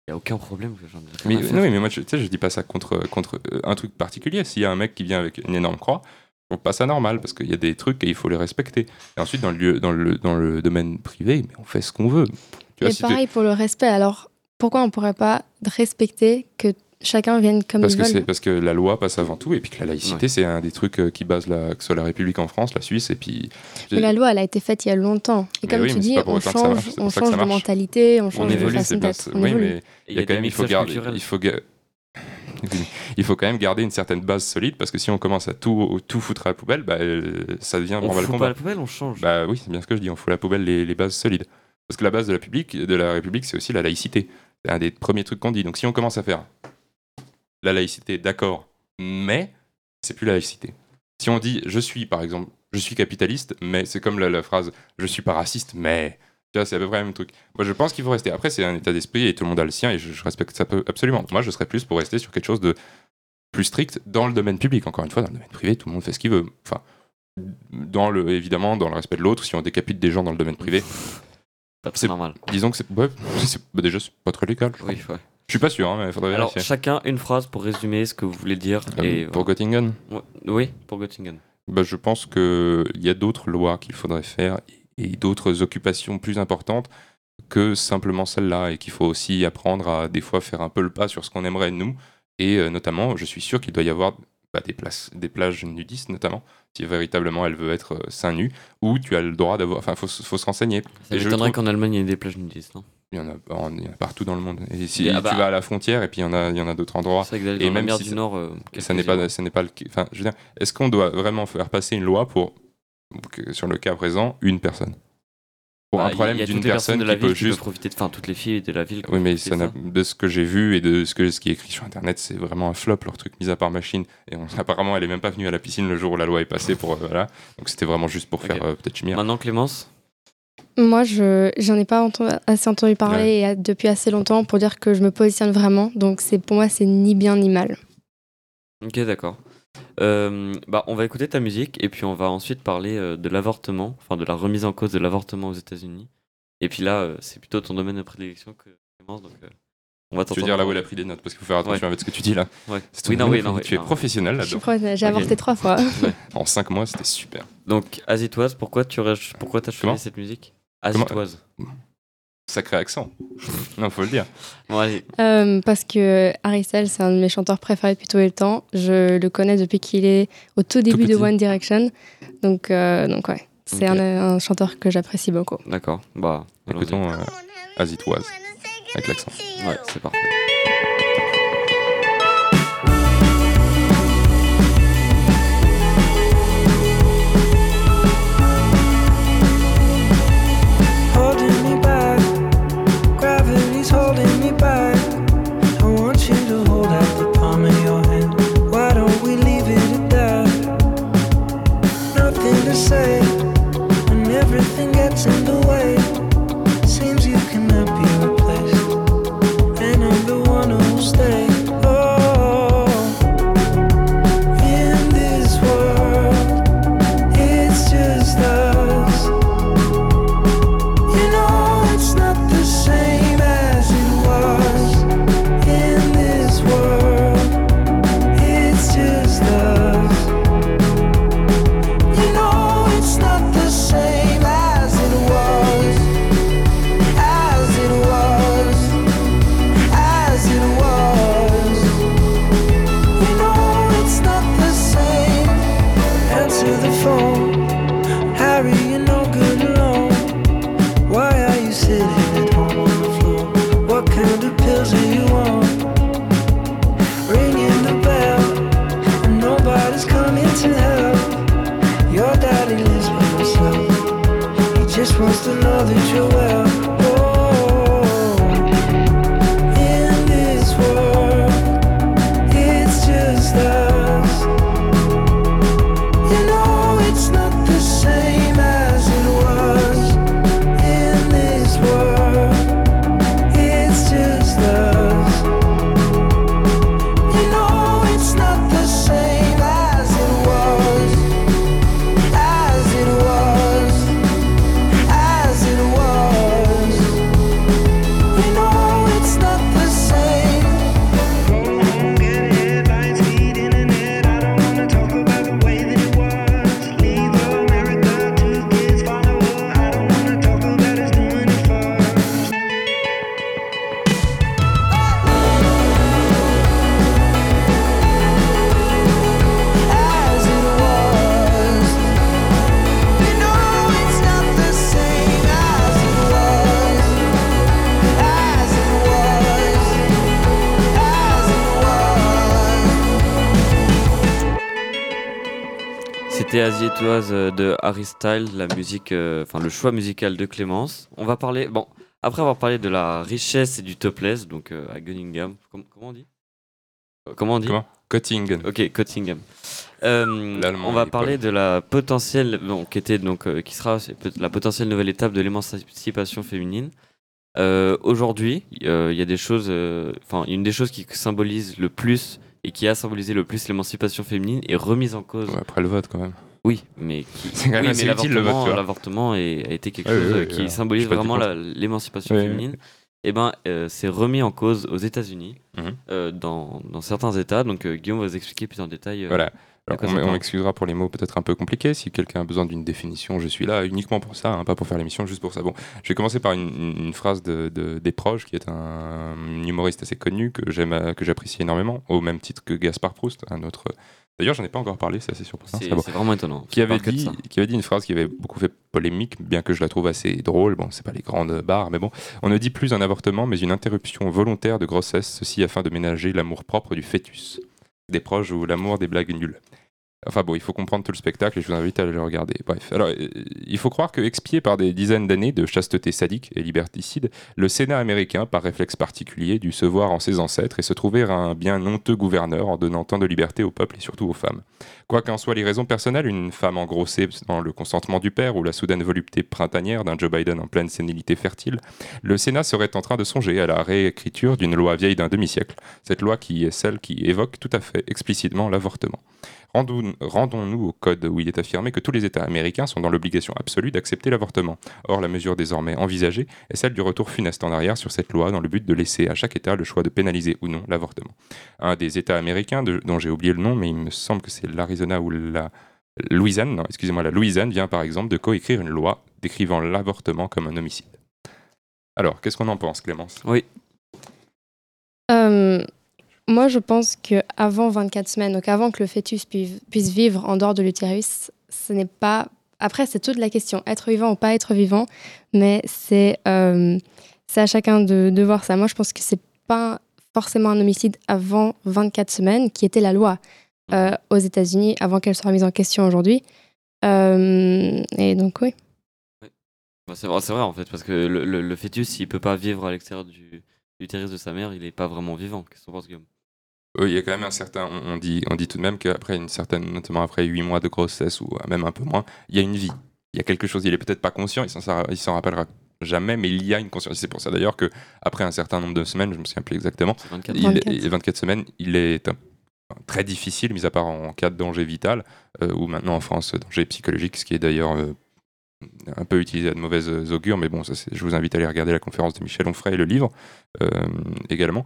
Il y a aucun problème. j'en ai rien Mais, à faire. non, oui, mais moi, je- tu sais, je dis pas ça contre, contre euh, un truc particulier. S'il y a un mec qui vient avec une énorme croix, trouve pas ça normal parce qu'il y a des trucs et il faut les respecter. Et ensuite, dans le, lieu, dans le, dans le domaine privé, mais on fait ce qu'on veut. Tu vois, Et si pareil pour le respect. Alors, pourquoi on pourrait pas respecter que chacun vienne comme parce il que, veut c'est, parce que la loi passe avant tout et puis que la laïcité, c'est un des trucs euh, qui base la, que ce soit la République en France, la Suisse et puis. Mais la loi, elle a été faite il y a longtemps. Et Mais comme oui, tu dis, on change, on change de mentalité, on change de évolue, façon c'est bien d'être. Oui, évolue. mais il y a des quand même, il faut, mixages garder, culturels. il, faut ga- il faut quand même garder une certaine base solide parce que si on commence à tout, tout foutre à la poubelle, bah, euh, ça devient On on va le fout pas la poubelle, on change. Bah oui, c'est bien ce que je dis, on fout à la poubelle les, les bases solides. Parce que la base de la, public, de la République, c'est aussi la laïcité. C'est un des premiers trucs qu'on dit. Donc si on commence à faire la laïcité, d'accord, mais c'est plus la laïcité. Si on dit je suis, par exemple, je suis capitaliste, mais c'est comme la, la phrase je suis pas raciste, mais. Tu vois, c'est à peu près le même truc. Moi, je pense qu'il faut rester. Après, c'est un état d'esprit et tout le monde a le sien et je, je respecte ça peu- absolument. Moi, je serais plus pour rester sur quelque chose de plus strict dans le domaine public. Encore une fois, dans le domaine privé, tout le monde fait ce qu'il veut. Enfin, dans le, évidemment, dans le respect de l'autre, si on décapite des gens dans le domaine privé, c'est- normal. disons que c'est. Ouais, bah, déjà, c'est pas très légal. Oui, ouais. Je suis pas sûr, hein, mais il faudrait Alors, vérifier. chacun une phrase pour résumer ce que vous voulez dire. Euh, et pour Göttingen Ouais, Oui, pour Göttingen. bah, Je pense qu'il y a d'autres lois qu'il faudrait faire et d'autres occupations plus importantes que simplement celle-là et qu'il faut aussi apprendre à des fois faire un peu le pas sur ce qu'on aimerait nous. Et euh, notamment, je suis sûr qu'il doit y avoir bah, des, places, des plages nudistes, notamment, si véritablement elle veut être euh, seins nus, où tu as le droit d'avoir. Enfin, il faut, se- faut se renseigner. Ça je trouve- qu'en Allemagne il y ait des plages nudistes. Non Il y, en a, il y en a partout dans le monde. Et si tu bah- vas à la frontière, et puis il y en a, il y en a d'autres endroits. C'est vrai que Et dans la même mer si du Nord. euh, ça n'est pas, ce n'est pas le. Enfin, je veux dire, est-ce qu'on doit vraiment faire passer une loi pour, sur le cas présent, une personne? Pour Bah, un problème d'une personne de la qui peut qui juste. profiter de. Enfin, toutes les filles de la ville. Oui, mais ça de ce que j'ai vu et de ce, que, ce qui est écrit sur Internet, c'est vraiment un flop, leur truc, mis à part machine. Et on- apparemment, elle est même pas venue à la piscine le jour où la loi est passée pour. euh, voilà. Donc c'était vraiment juste pour faire euh, peut-être chimère. Maintenant, Clémence? Moi, je j'en ai pas entendu- assez entendu parler et, depuis assez longtemps pour dire que je me positionne vraiment. Donc, c'est pour moi, c'est ni bien ni mal. Ok, d'accord. Euh, bah, on va écouter ta musique et puis on va ensuite parler euh, de l'avortement, enfin de la remise en cause de l'avortement aux États-Unis. Et puis là, euh, c'est plutôt ton domaine de prédilection que Clémence, donc on va Tu veux dire là où elle a pris des notes, parce qu'il faut faire attention avec ce que tu dis là. Ouais. Oui, non, oui, tu es non. professionnel pro- J'ai avorté trois fois. En 5 mois, c'était super. Donc, Azitoise, pourquoi tu pourquoi as choisi cette musique? Azitoise. Sacré accent. non, faut le dire. Bon, allez. Euh, parce que Harry Styles, c'est un de mes chanteurs préférés depuis tout le temps. Je le connais depuis qu'il est au tout début de. One Direction. Donc, euh, donc ouais, c'est un, un chanteur que j'apprécie beaucoup. D'accord. Bah. Écoutons euh, As It Was, avec l'accent. Ouais, c'est parfait. C'était As It Was euh, de Harry Styles, la musique, euh, enfin le choix musical de Clémence. On va parler, bon, après avoir parlé de la richesse et du topless, donc euh, à Gunningham, com- comment on dit? Comment on dit? Comment? Cottingham. Ok, Cottingham. Euh, on va parler de la potentielle, bon, qui était donc, euh, qui sera la potentielle nouvelle étape de l'émancipation féminine. Euh, Aujourd'hui, il y a des choses, enfin, une des choses qui symbolise le plus et qui a symbolisé le plus l'émancipation féminine est remise en cause. Ouais, après le vote, quand même. Oui, mais qui, C'est quand même oui, assez mais utile, le vote, l'avortement, a été quelque chose qui symbolise vraiment l'émancipation féminine. Et ben, euh, c'est remis en cause aux États-Unis, Mhm. euh, dans, dans certains États. Donc, euh, Guillaume va vous expliquer plus en détail. euh, Voilà. Alors, on on parle m'excusera pour les mots peut-être un peu compliqués. Si quelqu'un a besoin d'une définition, je suis là uniquement pour ça, hein, pas pour faire l'émission, juste pour ça. Bon, je vais commencer par une, phrase de, de- des proches, qui est un, humoriste assez connu que j'aime, que j'apprécie énormément, au même titre que Gaspard Proust, un autre. D'ailleurs, j'en ai pas encore parlé, c'est assez surprenant. C'est c'est bon. vraiment étonnant. Qui avait, dit, qui avait dit une phrase qui avait beaucoup fait polémique, bien que je la trouve assez drôle. Bon, c'est pas les grandes barres, mais bon. On ne dit plus un avortement, mais une interruption volontaire de grossesse, ceci afin de ménager l'amour propre du fœtus. Des proches ou l'amour des blagues nulles. Enfin bon, il faut comprendre tout le spectacle et je vous invite à le regarder. Bref, alors euh, il faut croire que, expié par des dizaines d'années de chasteté sadique et liberticide, le Sénat américain, par réflexe particulier, dut se voir en ses ancêtres et se trouver un bien honteux gouverneur en donnant tant de liberté au peuple et surtout aux femmes. Quoi qu'en soient les raisons personnelles, une femme engrossée dans le consentement du père ou la soudaine volupté printanière d'un Joe Biden en pleine sénilité fertile, le Sénat serait en train de songer à la réécriture d'une loi vieille d'un demi-siècle, cette loi qui est celle qui évoque tout à fait explicitement l'avortement. Rendons- Rendons-nous au code où il est affirmé que tous les États américains sont dans l'obligation absolue d'accepter l'avortement. Or, la mesure désormais envisagée est celle du retour funeste en arrière sur cette loi dans le but de laisser à chaque État le choix de pénaliser ou non l'avortement. Un des États américains, de- dont j'ai oublié le nom, mais il me semble que c'est l'Arizona ou la Louisiane, non, excusez-moi, la Louisiane vient par exemple de coécrire une loi décrivant l'avortement comme un homicide. Alors, qu'est-ce qu'on en pense, Clémence? Oui, Euh, moi, je pense que avant 24 semaines, donc avant que le fœtus puisse, vivre en dehors de l'utérus, ce n'est pas. Après, c'est toute la question, être vivant ou pas être vivant, mais c'est euh, à chacun de, de voir ça. Moi, je pense que c'est pas forcément un homicide avant 24 semaines, qui était la loi euh, aux États-Unis avant qu'elle soit remise en question aujourd'hui. Euh, et donc, oui. Bah, c'est vrai, en fait, parce que le, le- le fœtus, s'il peut pas vivre à l'extérieur du de l'utérus de sa mère, il est pas vraiment vivant. Qu'est-ce que tu penses, Guillaume? Oui, il y a quand même un certain. On, on dit, on dit tout de même qu'après une certaine, notamment après 8 mois de grossesse ou même un peu moins, il y a une vie. Il y a quelque chose. Il est peut-être pas conscient, il s'en il s'en rappellera jamais, mais il y a une conscience. C'est pour ça d'ailleurs que après un certain nombre de semaines, je me souviens plus exactement, C'est 24 il, 24. est- 24 semaines, il est très difficile, mis à part en cas de danger vital, euh, ou maintenant en France, danger psychologique, ce qui est d'ailleurs euh, un peu utilisé à de mauvaises augures, mais bon, ça, je vous invite à aller regarder la conférence de Michel Onfray et le livre euh, également.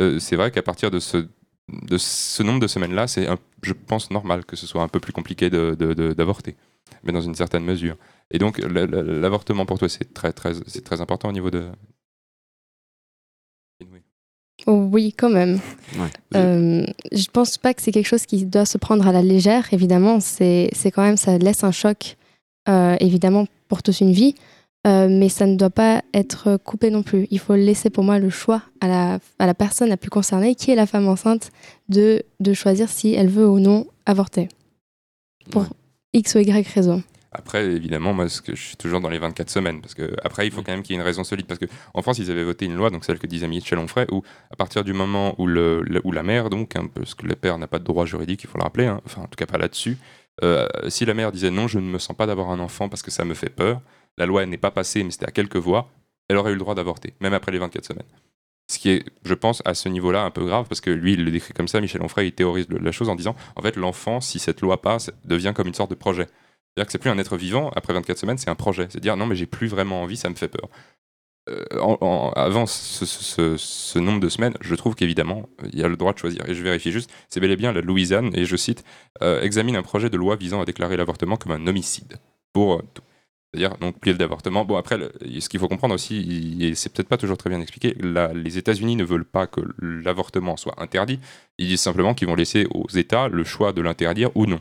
Euh, c'est vrai qu'à partir de ce, de ce nombre de semaines-là, c'est, je pense, normal que ce soit un peu plus compliqué de- de- de- d'avorter, mais dans une certaine mesure. Et donc, la- la- l'avortement pour toi, c'est très, très, c'est très important au niveau de. Oui, quand même. Ouais. Euh, je pense pas que c'est quelque chose qui doit se prendre à la légère, évidemment. C'est c'est quand même, ça laisse un choc, euh, évidemment, pour toute une vie. Euh, mais ça ne doit pas être coupé non plus. Il faut laisser pour moi le choix à la, à la personne la plus concernée, qui est la femme enceinte, de, de choisir si elle veut ou non avorter. Pour Ouais. X ou Y raison. Après, évidemment, moi, ce que je suis toujours dans les 24 semaines, parce que après, il faut Oui. quand même qu'il y ait une raison solide, parce que en France, ils avaient voté une loi, donc celle que disait Michel Onfray, où à partir du moment où, le, le- où la mère, donc, hein, parce que le père n'a pas de droit juridique, il faut le rappeler, hein, enfin, en tout cas pas là-dessus, euh, si la mère disait non, je ne me sens pas d'avoir un enfant parce que ça me fait peur, la loi n'est pas passée, mais c'était à quelques voix, elle aurait eu le droit d'avorter, même après les 24 semaines. Ce qui est, je pense, à ce niveau-là un peu grave, parce que lui, il le décrit comme ça, Michel Onfray, il théorise la chose en disant, en fait, l'enfant, si cette loi passe, devient comme une sorte de projet. C'est-à-dire que c'est plus un être vivant, après 24 semaines, c'est un projet. C'est dire, non, mais j'ai plus vraiment envie, ça me fait peur. Euh, avant ce, nombre de semaines, je trouve qu'évidemment, il y a le droit de choisir. Et je vérifie juste, c'est bel et bien la Louisiane, et je cite, euh, examine un projet de loi visant à déclarer l'avortement comme un homicide. Pour. C'est-à-dire, donc, plier le d'avortement. Bon, après, ce qu'il faut comprendre aussi, et c'est peut-être pas toujours très bien expliqué, les États-Unis ne veulent pas que l'avortement soit interdit. Ils disent simplement qu'ils vont laisser aux États le choix de l'interdire ou non.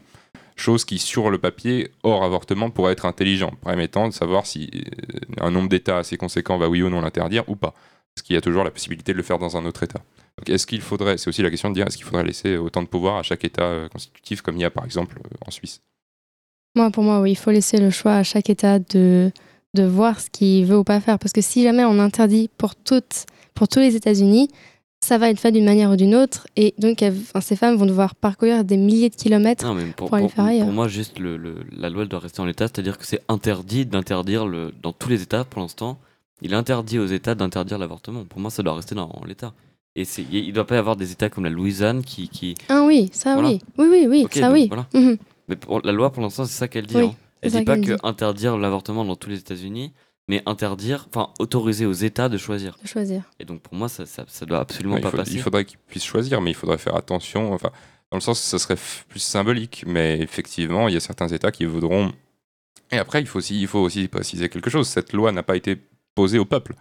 Chose qui, sur le papier, hors avortement, pourrait être intelligent, permettant de savoir si euh, un nombre d'États assez conséquent va oui ou non l'interdire ou pas. Parce qu'il y a toujours la possibilité de le faire dans un autre État. Donc, est-ce qu'il faudrait, c'est aussi la question de dire, est-ce qu'il faudrait laisser autant de pouvoir à chaque État euh, constitutif comme il y a par exemple euh, en Suisse? Moi, pour moi, oui, il faut laisser le choix à chaque État de, de voir ce qu'il veut ou pas faire. Parce que si jamais on interdit pour, toutes, pour tous les États-Unis, ça va être fait d'une manière ou d'une autre. Et donc, elles- enfin, ces femmes vont devoir parcourir des milliers de kilomètres. Non, pour, pour aller pour- faire ailleurs. pour moi, juste le, le- la loi elle doit rester en l'état, c'est-à-dire que c'est interdit d'interdire dans tous les États pour l'instant. Il est interdit aux États d'interdire l'avortement. Pour moi, ça doit rester dans l'état. Et il ne doit pas y avoir des États comme la Louisiane qui. qui... Ah oui, ça Voilà. oui. Oui, oui, oui, ça donc oui. voilà. Mhm. Mais pour- la loi, pour l'instant, c'est ça qu'elle dit. Oui, hein. Elle dit pas que dit. interdire l'avortement dans tous les États-Unis, mais interdire, enfin autoriser aux États de choisir. De choisir. Et donc pour moi, ça, ça, ça doit absolument Ouais, pas faut- passer. il faudrait qu'ils puissent choisir, mais il faudrait faire attention. Enfin, dans le sens, ça serait plus symbolique, mais effectivement, il y a certains États qui voudront. Et après, il faut aussi, il faut aussi préciser quelque chose. Cette loi n'a pas été posée au peuple.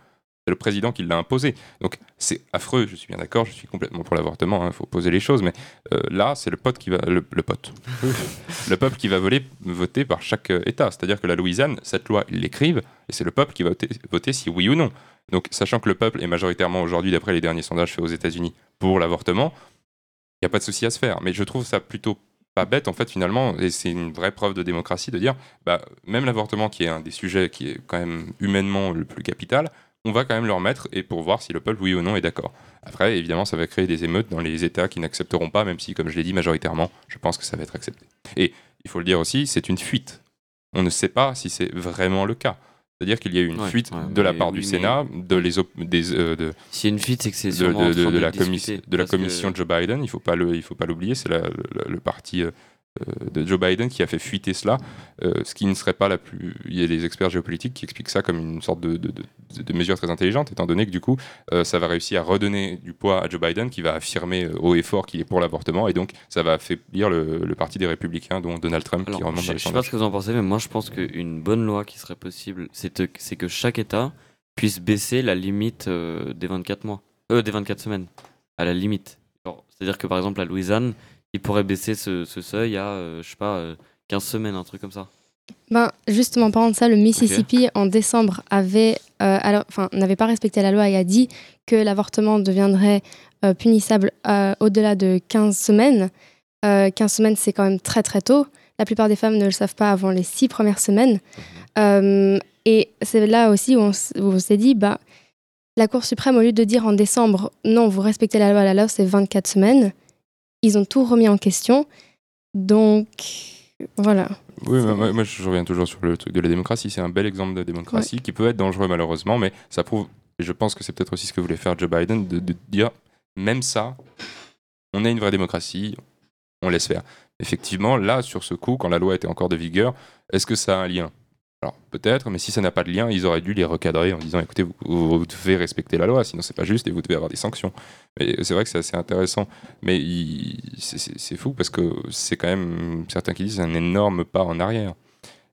C'est le président qui l'a imposée. Donc c'est affreux. Je suis bien d'accord. Je suis complètement pour l'avortement. Il faut poser les choses, mais euh, là, c'est le pote qui va, le, le pote, le peuple qui va voler, voter par chaque euh, État. C'est-à-dire que la Louisiane, cette loi, ils l'écrivent, et c'est le peuple qui va voter, voter si oui ou non. Donc, sachant que le peuple est majoritairement aujourd'hui, d'après les derniers sondages faits aux États-Unis, pour l'avortement, il n'y a pas de souci à se faire. Mais je trouve ça plutôt pas bête, en fait, finalement, et c'est une vraie preuve de démocratie de dire, bah, même l'avortement, qui est un des sujets qui est quand même humainement le plus capital, on va quand même le remettre et pour voir si le peuple, oui ou non, est d'accord. Après, évidemment, ça va créer des émeutes dans les États qui n'accepteront pas, même si, comme je l'ai dit, majoritairement, je pense que ça va être accepté. Et il faut le dire aussi, c'est une fuite. On ne sait pas si c'est vraiment le cas. C'est-à-dire qu'il y a eu une Ouais, fuite ouais, de la part du Sénat, de, les des, euh, de, S'il y a une fuite, c'est que c'est de, la, discuter, de la parce que- commission Joe Biden. Il faut pas le, il faut pas l'oublier. C'est le, parti euh, de Joe Biden qui a fait fuiter cela, euh, ce qui ne serait pas la plus. Il y a des experts géopolitiques qui expliquent ça comme une sorte de, de, de- mesure très intelligente, étant donné que du coup, euh, ça va réussir à redonner du poids à Joe Biden, qui va affirmer euh, haut et fort qu'il est pour l'avortement, et donc ça va affaiblir le, le parti des républicains, dont Donald Trump, qui remonte je, je sais pas ce que vous en pensez, mais moi je pense qu'une bonne loi qui serait possible, c'est que chaque État puisse baisser la limite euh, des 24 mois, euh, des 24 semaines, à la limite. C'est-à-dire que par exemple la Louisiane, il pourrait baisser ce, ce seuil à, euh, je sais pas, euh, 15 semaines, un truc comme ça. Ben, justement, parlant de ça, le Mississippi, en décembre, avait, euh, alors, n'avait pas respecté la loi et a dit que l'avortement deviendrait euh, punissable euh, au-delà de 15 semaines. Euh, 15 semaines, c'est quand même très très tôt. La plupart des femmes ne le savent pas avant les six premières semaines. Euh, et c'est là aussi où on, s- où on s'est dit, bah, la Cour suprême, au lieu de dire en décembre, non, vous respectez la loi, la loi c'est 24 semaines, ils ont tout remis en question. Donc, voilà. Oui, moi, moi, je reviens toujours sur le truc de la démocratie. C'est un bel exemple de démocratie qui peut être dangereux malheureusement, mais ça prouve, et je pense que c'est peut-être aussi ce que voulait faire Joe Biden, de, de dire, même ça, on a une vraie démocratie, on laisse faire. Effectivement, là, sur ce coup, quand la loi était encore de vigueur, est-ce que ça a un lien? Alors peut-être, mais si ça n'a pas de lien, ils auraient dû les recadrer en disant écoutez, vous, devez respecter la loi, sinon c'est pas juste et vous devez avoir des sanctions. Mais c'est vrai que c'est assez intéressant. Mais c'est fou parce que c'est quand même certains qui disent un énorme pas en arrière.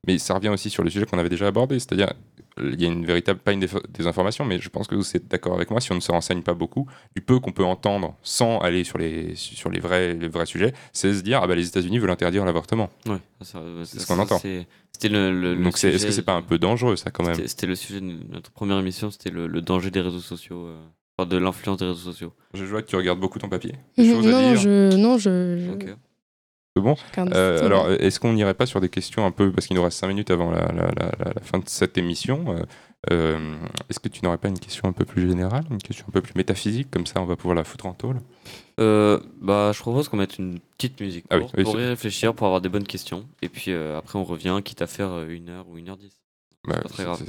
Mais ça revient aussi sur le sujet qu'on avait déjà abordé, c'est-à-dire il y a une véritable, pas une désinformation, mais je pense que vous êtes d'accord avec moi, si on ne se renseigne pas beaucoup, du peu qu'on peut entendre sans aller sur les, sur les, vrais, les vrais sujets, c'est se dire, ah bah les États-Unis veulent interdire l'avortement. Ouais, C'est ce qu'on entend. C'était le, le- le Donc c'est- est-ce que sujet- c'est pas un peu dangereux ça quand même C'était c'était le sujet de notre première émission, c'était le, le danger des réseaux sociaux, euh, enfin, de l'influence des réseaux sociaux. Je vois que tu regardes beaucoup ton papier. Des non, à non, dire. je, non, je, bon Euh, alors, est-ce qu'on n'irait pas sur des questions un peu, parce qu'il nous reste 5 minutes avant la, la- la- la- la fin de cette émission, euh, euh, est-ce que tu n'aurais pas une question un peu plus générale, une question un peu plus métaphysique, comme ça on va pouvoir la foutre en tôle? Euh, bah, je propose qu'on mette une petite musique Ah pour, oui, pour c'est- y réfléchir, pour avoir des bonnes questions. Et puis euh, après, on revient, quitte à faire une heure ou une heure dix. Bah, pas très grave.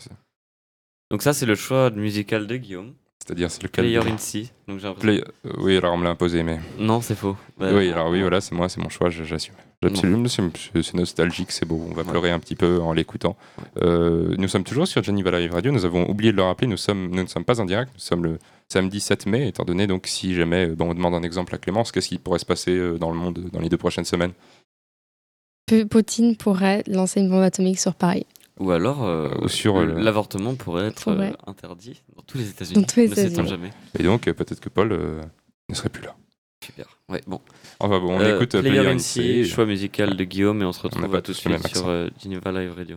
Donc ça, c'est le choix musical de Guillaume. C'est-à-dire, c'est lequel Player de- in C. Donc j'ai Play- euh, Oui, alors on me l'a imposé, mais. Non, c'est faux. Bah, oui, alors oui, voilà, c'est moi, c'est mon choix, j'assume. J'assume, c'est nostalgique, c'est beau, on va Ouais. pleurer un petit peu en l'écoutant. Euh, nous sommes toujours sur Geneva Live Radio, nous avons oublié de le rappeler, nous, sommes, nous ne sommes pas en direct, nous sommes le samedi 7 mai, étant donné, donc si jamais, euh, bon, on demande un exemple à Clémence, qu'est-ce qui pourrait se passer dans le monde dans les deux prochaines semaines? Poutine pourrait lancer une bombe atomique sur Paris. Ou alors, euh, Ou sur, le- euh, l'avortement pourrait être Pourrait. euh, interdit dans tous les États-Unis. Dans tous les ne sait-on États-Unis. jamais. Et donc, euh, peut-être que Paul euh, ne serait plus là. Super. Ouais, bon. Enfin bon, on Euh, écoute euh, Player Player in choix musical de Guillaume, et on se retrouve pas à tout de tous le même suite sur euh, Geneva Live Radio.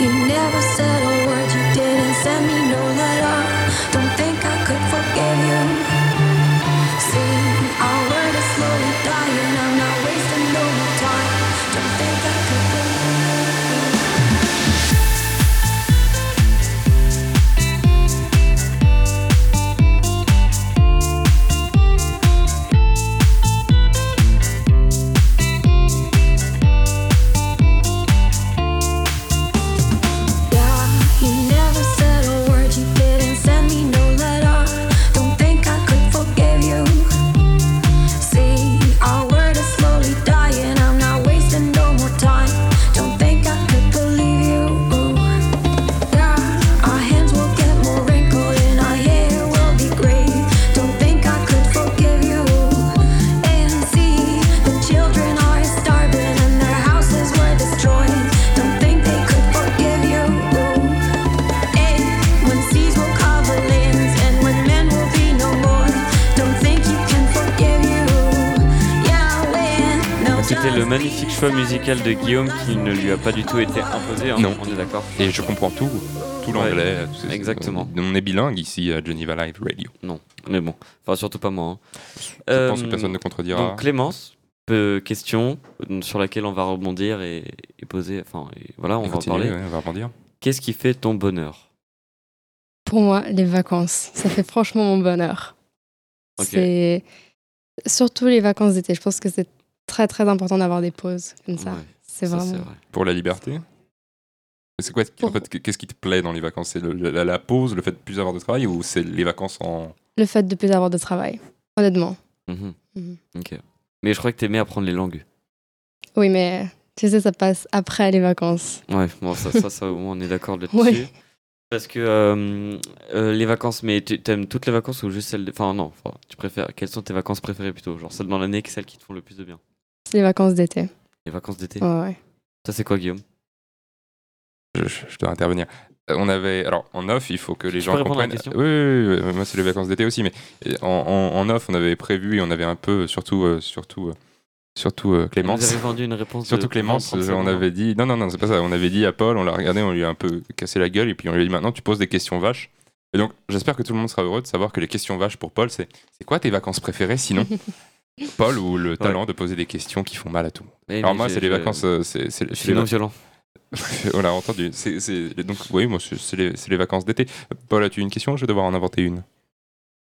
You never said a word, you didn't send me no letter. Don't choix musical de Guillaume qui ne lui a pas du tout été imposé. hein, Non. On est d'accord. Et je comprends tout, tout l'anglais. tout ça. exactement. On est bilingue ici à Geneva Live Radio. Non, mais bon. Enfin, surtout pas moi. hein. Je pense que Euh, personne ne contredira. Donc Clémence, peu- question euh, sur laquelle on va rebondir et, et poser. Enfin, et voilà, on Et va en parler. ouais, on va rebondir. Qu'est-ce qui fait ton bonheur? Pour moi, les vacances, ça fait franchement mon bonheur. C'est surtout les vacances d'été. Je pense que c'est très très important d'avoir des pauses comme ça. Ouais, c'est vraiment. vrai. Pour la liberté c'est quoi, en fait, qu'est-ce qui te plaît dans les vacances? C'est le- la, la pause, le fait de plus avoir de travail ou c'est les vacances en... Le fait de plus avoir de travail, honnêtement. Mhm. Mhm. Ok. Mais je crois que t'aimais apprendre les langues. Oui, mais tu sais, ça passe après les vacances. Ouais, bon, ça, ça, ça, au moins, on est d'accord là-dessus. Ouais. Parce que euh, euh, les vacances, mais tu t'aimes toutes les vacances ou juste celles. de- Enfin, non, enfin, tu préfères. Quelles sont tes vacances préférées plutôt? Genre celles dans l'année que celles qui te font le plus de bien? Les vacances d'été. Les vacances d'été Ouais, ouais. Ça, c'est quoi, Guillaume? Je, dois intervenir. Euh, On avait, alors en off, il faut que les Tu gens peux répondre à la comprennent. oui, oui, oui, oui, moi c'est les vacances d'été aussi, mais euh, en, en- en off, on avait prévu et on avait un peu, surtout, euh, surtout, euh, surtout euh, Vous Clémence. avez vendu une réponse. Surtout Clémence, 30 euh, on avait dit, non, non, non, c'est pas ça, on avait dit à Paul, on l'a regardé, on lui a un peu cassé la gueule, et puis on lui a dit maintenant tu poses des questions vaches. Et donc j'espère que tout le monde sera heureux de savoir que les questions vaches pour Paul, c'est c'est quoi tes vacances préférées sinon? Paul ou le talent de poser des questions qui font mal à tout le monde. Eh, Alors mais moi, c'est les vacances, euh, c'est vacances. violent. on l'a entendu. Donc oui, moi c'est les, vacances d'été. Paul, as-tu une question? Je vais devoir en inventer une.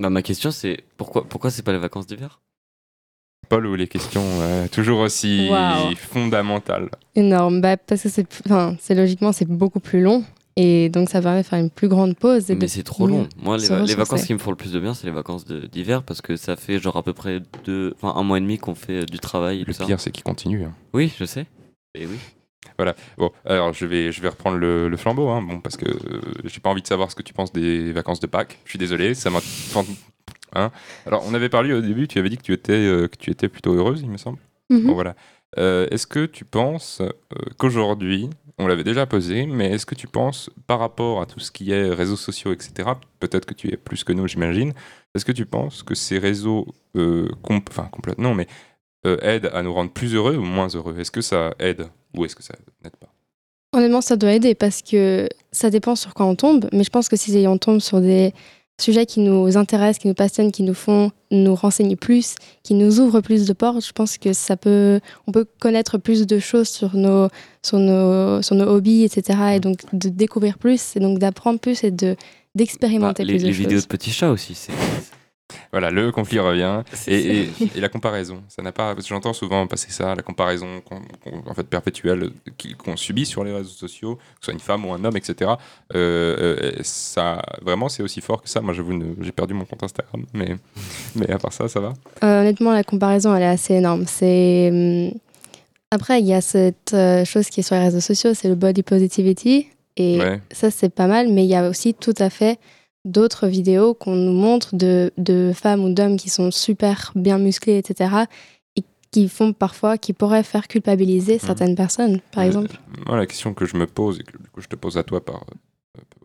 Bah, ma question, c'est pourquoi, pourquoi c'est pas les vacances d'hiver? Paul ou les questions euh, toujours aussi fondamentales? Énorme. Bah, parce que c'est logiquement, c'est beaucoup plus long. Et donc, ça permet de faire une plus grande pause. Et Mais c'est trop long. Moi, les, va- vacances qui me font le plus de bien, c'est les vacances d'hiver parce que ça fait genre à peu près deux, enfin un mois et demi qu'on fait euh, du travail et Le pire, c'est qu'il continue. hein. Oui, je sais. Et oui. Bon, alors je vais, je vais reprendre le, le flambeau, hein, bon, parce que euh, j'ai pas envie de savoir ce que tu penses des vacances de Pâques. Je suis désolé, ça m'a. hein. Alors, on avait parlé au début, tu avais dit que tu étais, euh, que tu étais plutôt heureuse, il me semble. Mhm. Bon, voilà. Euh, est-ce que tu penses euh, qu'aujourd'hui, on l'avait déjà posé, mais est-ce que tu penses, par rapport à tout ce qui est réseaux sociaux, etc., peut-être que tu es plus que nous, j'imagine, est-ce que tu penses que ces réseaux, euh, enfin, complètement, mais euh, aident à nous rendre plus heureux ou moins heureux? Est-ce que ça aide ou est-ce que ça n'aide pas? Honnêtement, ça doit aider parce que ça dépend sur quoi on tombe. Mais je pense que si on tombe sur des sujets qui nous intéressent, qui nous passionnent, qui nous font nous renseigner plus, qui nous ouvrent plus de portes, je pense que ça peut, on peut connaître plus de choses sur nos, sur nos, sur nos hobbies, etc. Et donc de découvrir plus, et donc d'apprendre plus et de Bah, d'expérimenter les plus de les choses. vidéos de petits chats aussi. c'est- Voilà, le conflit revient. Et, et- et la comparaison, ça n'a pas. Parce que j'entends souvent passer ça, la comparaison en fait perpétuelle qu'on subit sur les réseaux sociaux, que ce soit une femme ou un homme, etc. Euh, euh, ça, vraiment, c'est aussi fort que ça. Moi, j'ai perdu mon compte Instagram, mais, mais à part ça, ça va. Euh, honnêtement, la comparaison, elle est assez énorme. C'est hum, après, il y a cette chose qui est sur les réseaux sociaux, c'est le body positivity, et Ouais. ça c'est pas mal. Mais il y a aussi tout à fait d'autres vidéos qu'on nous montre de, de femmes ou d'hommes qui sont super bien musclés, etc. Et qui font parfois, qui pourraient faire culpabiliser certaines personnes, par Euh, exemple. Moi, la question que je me pose, et que du coup, je te pose à toi par, euh,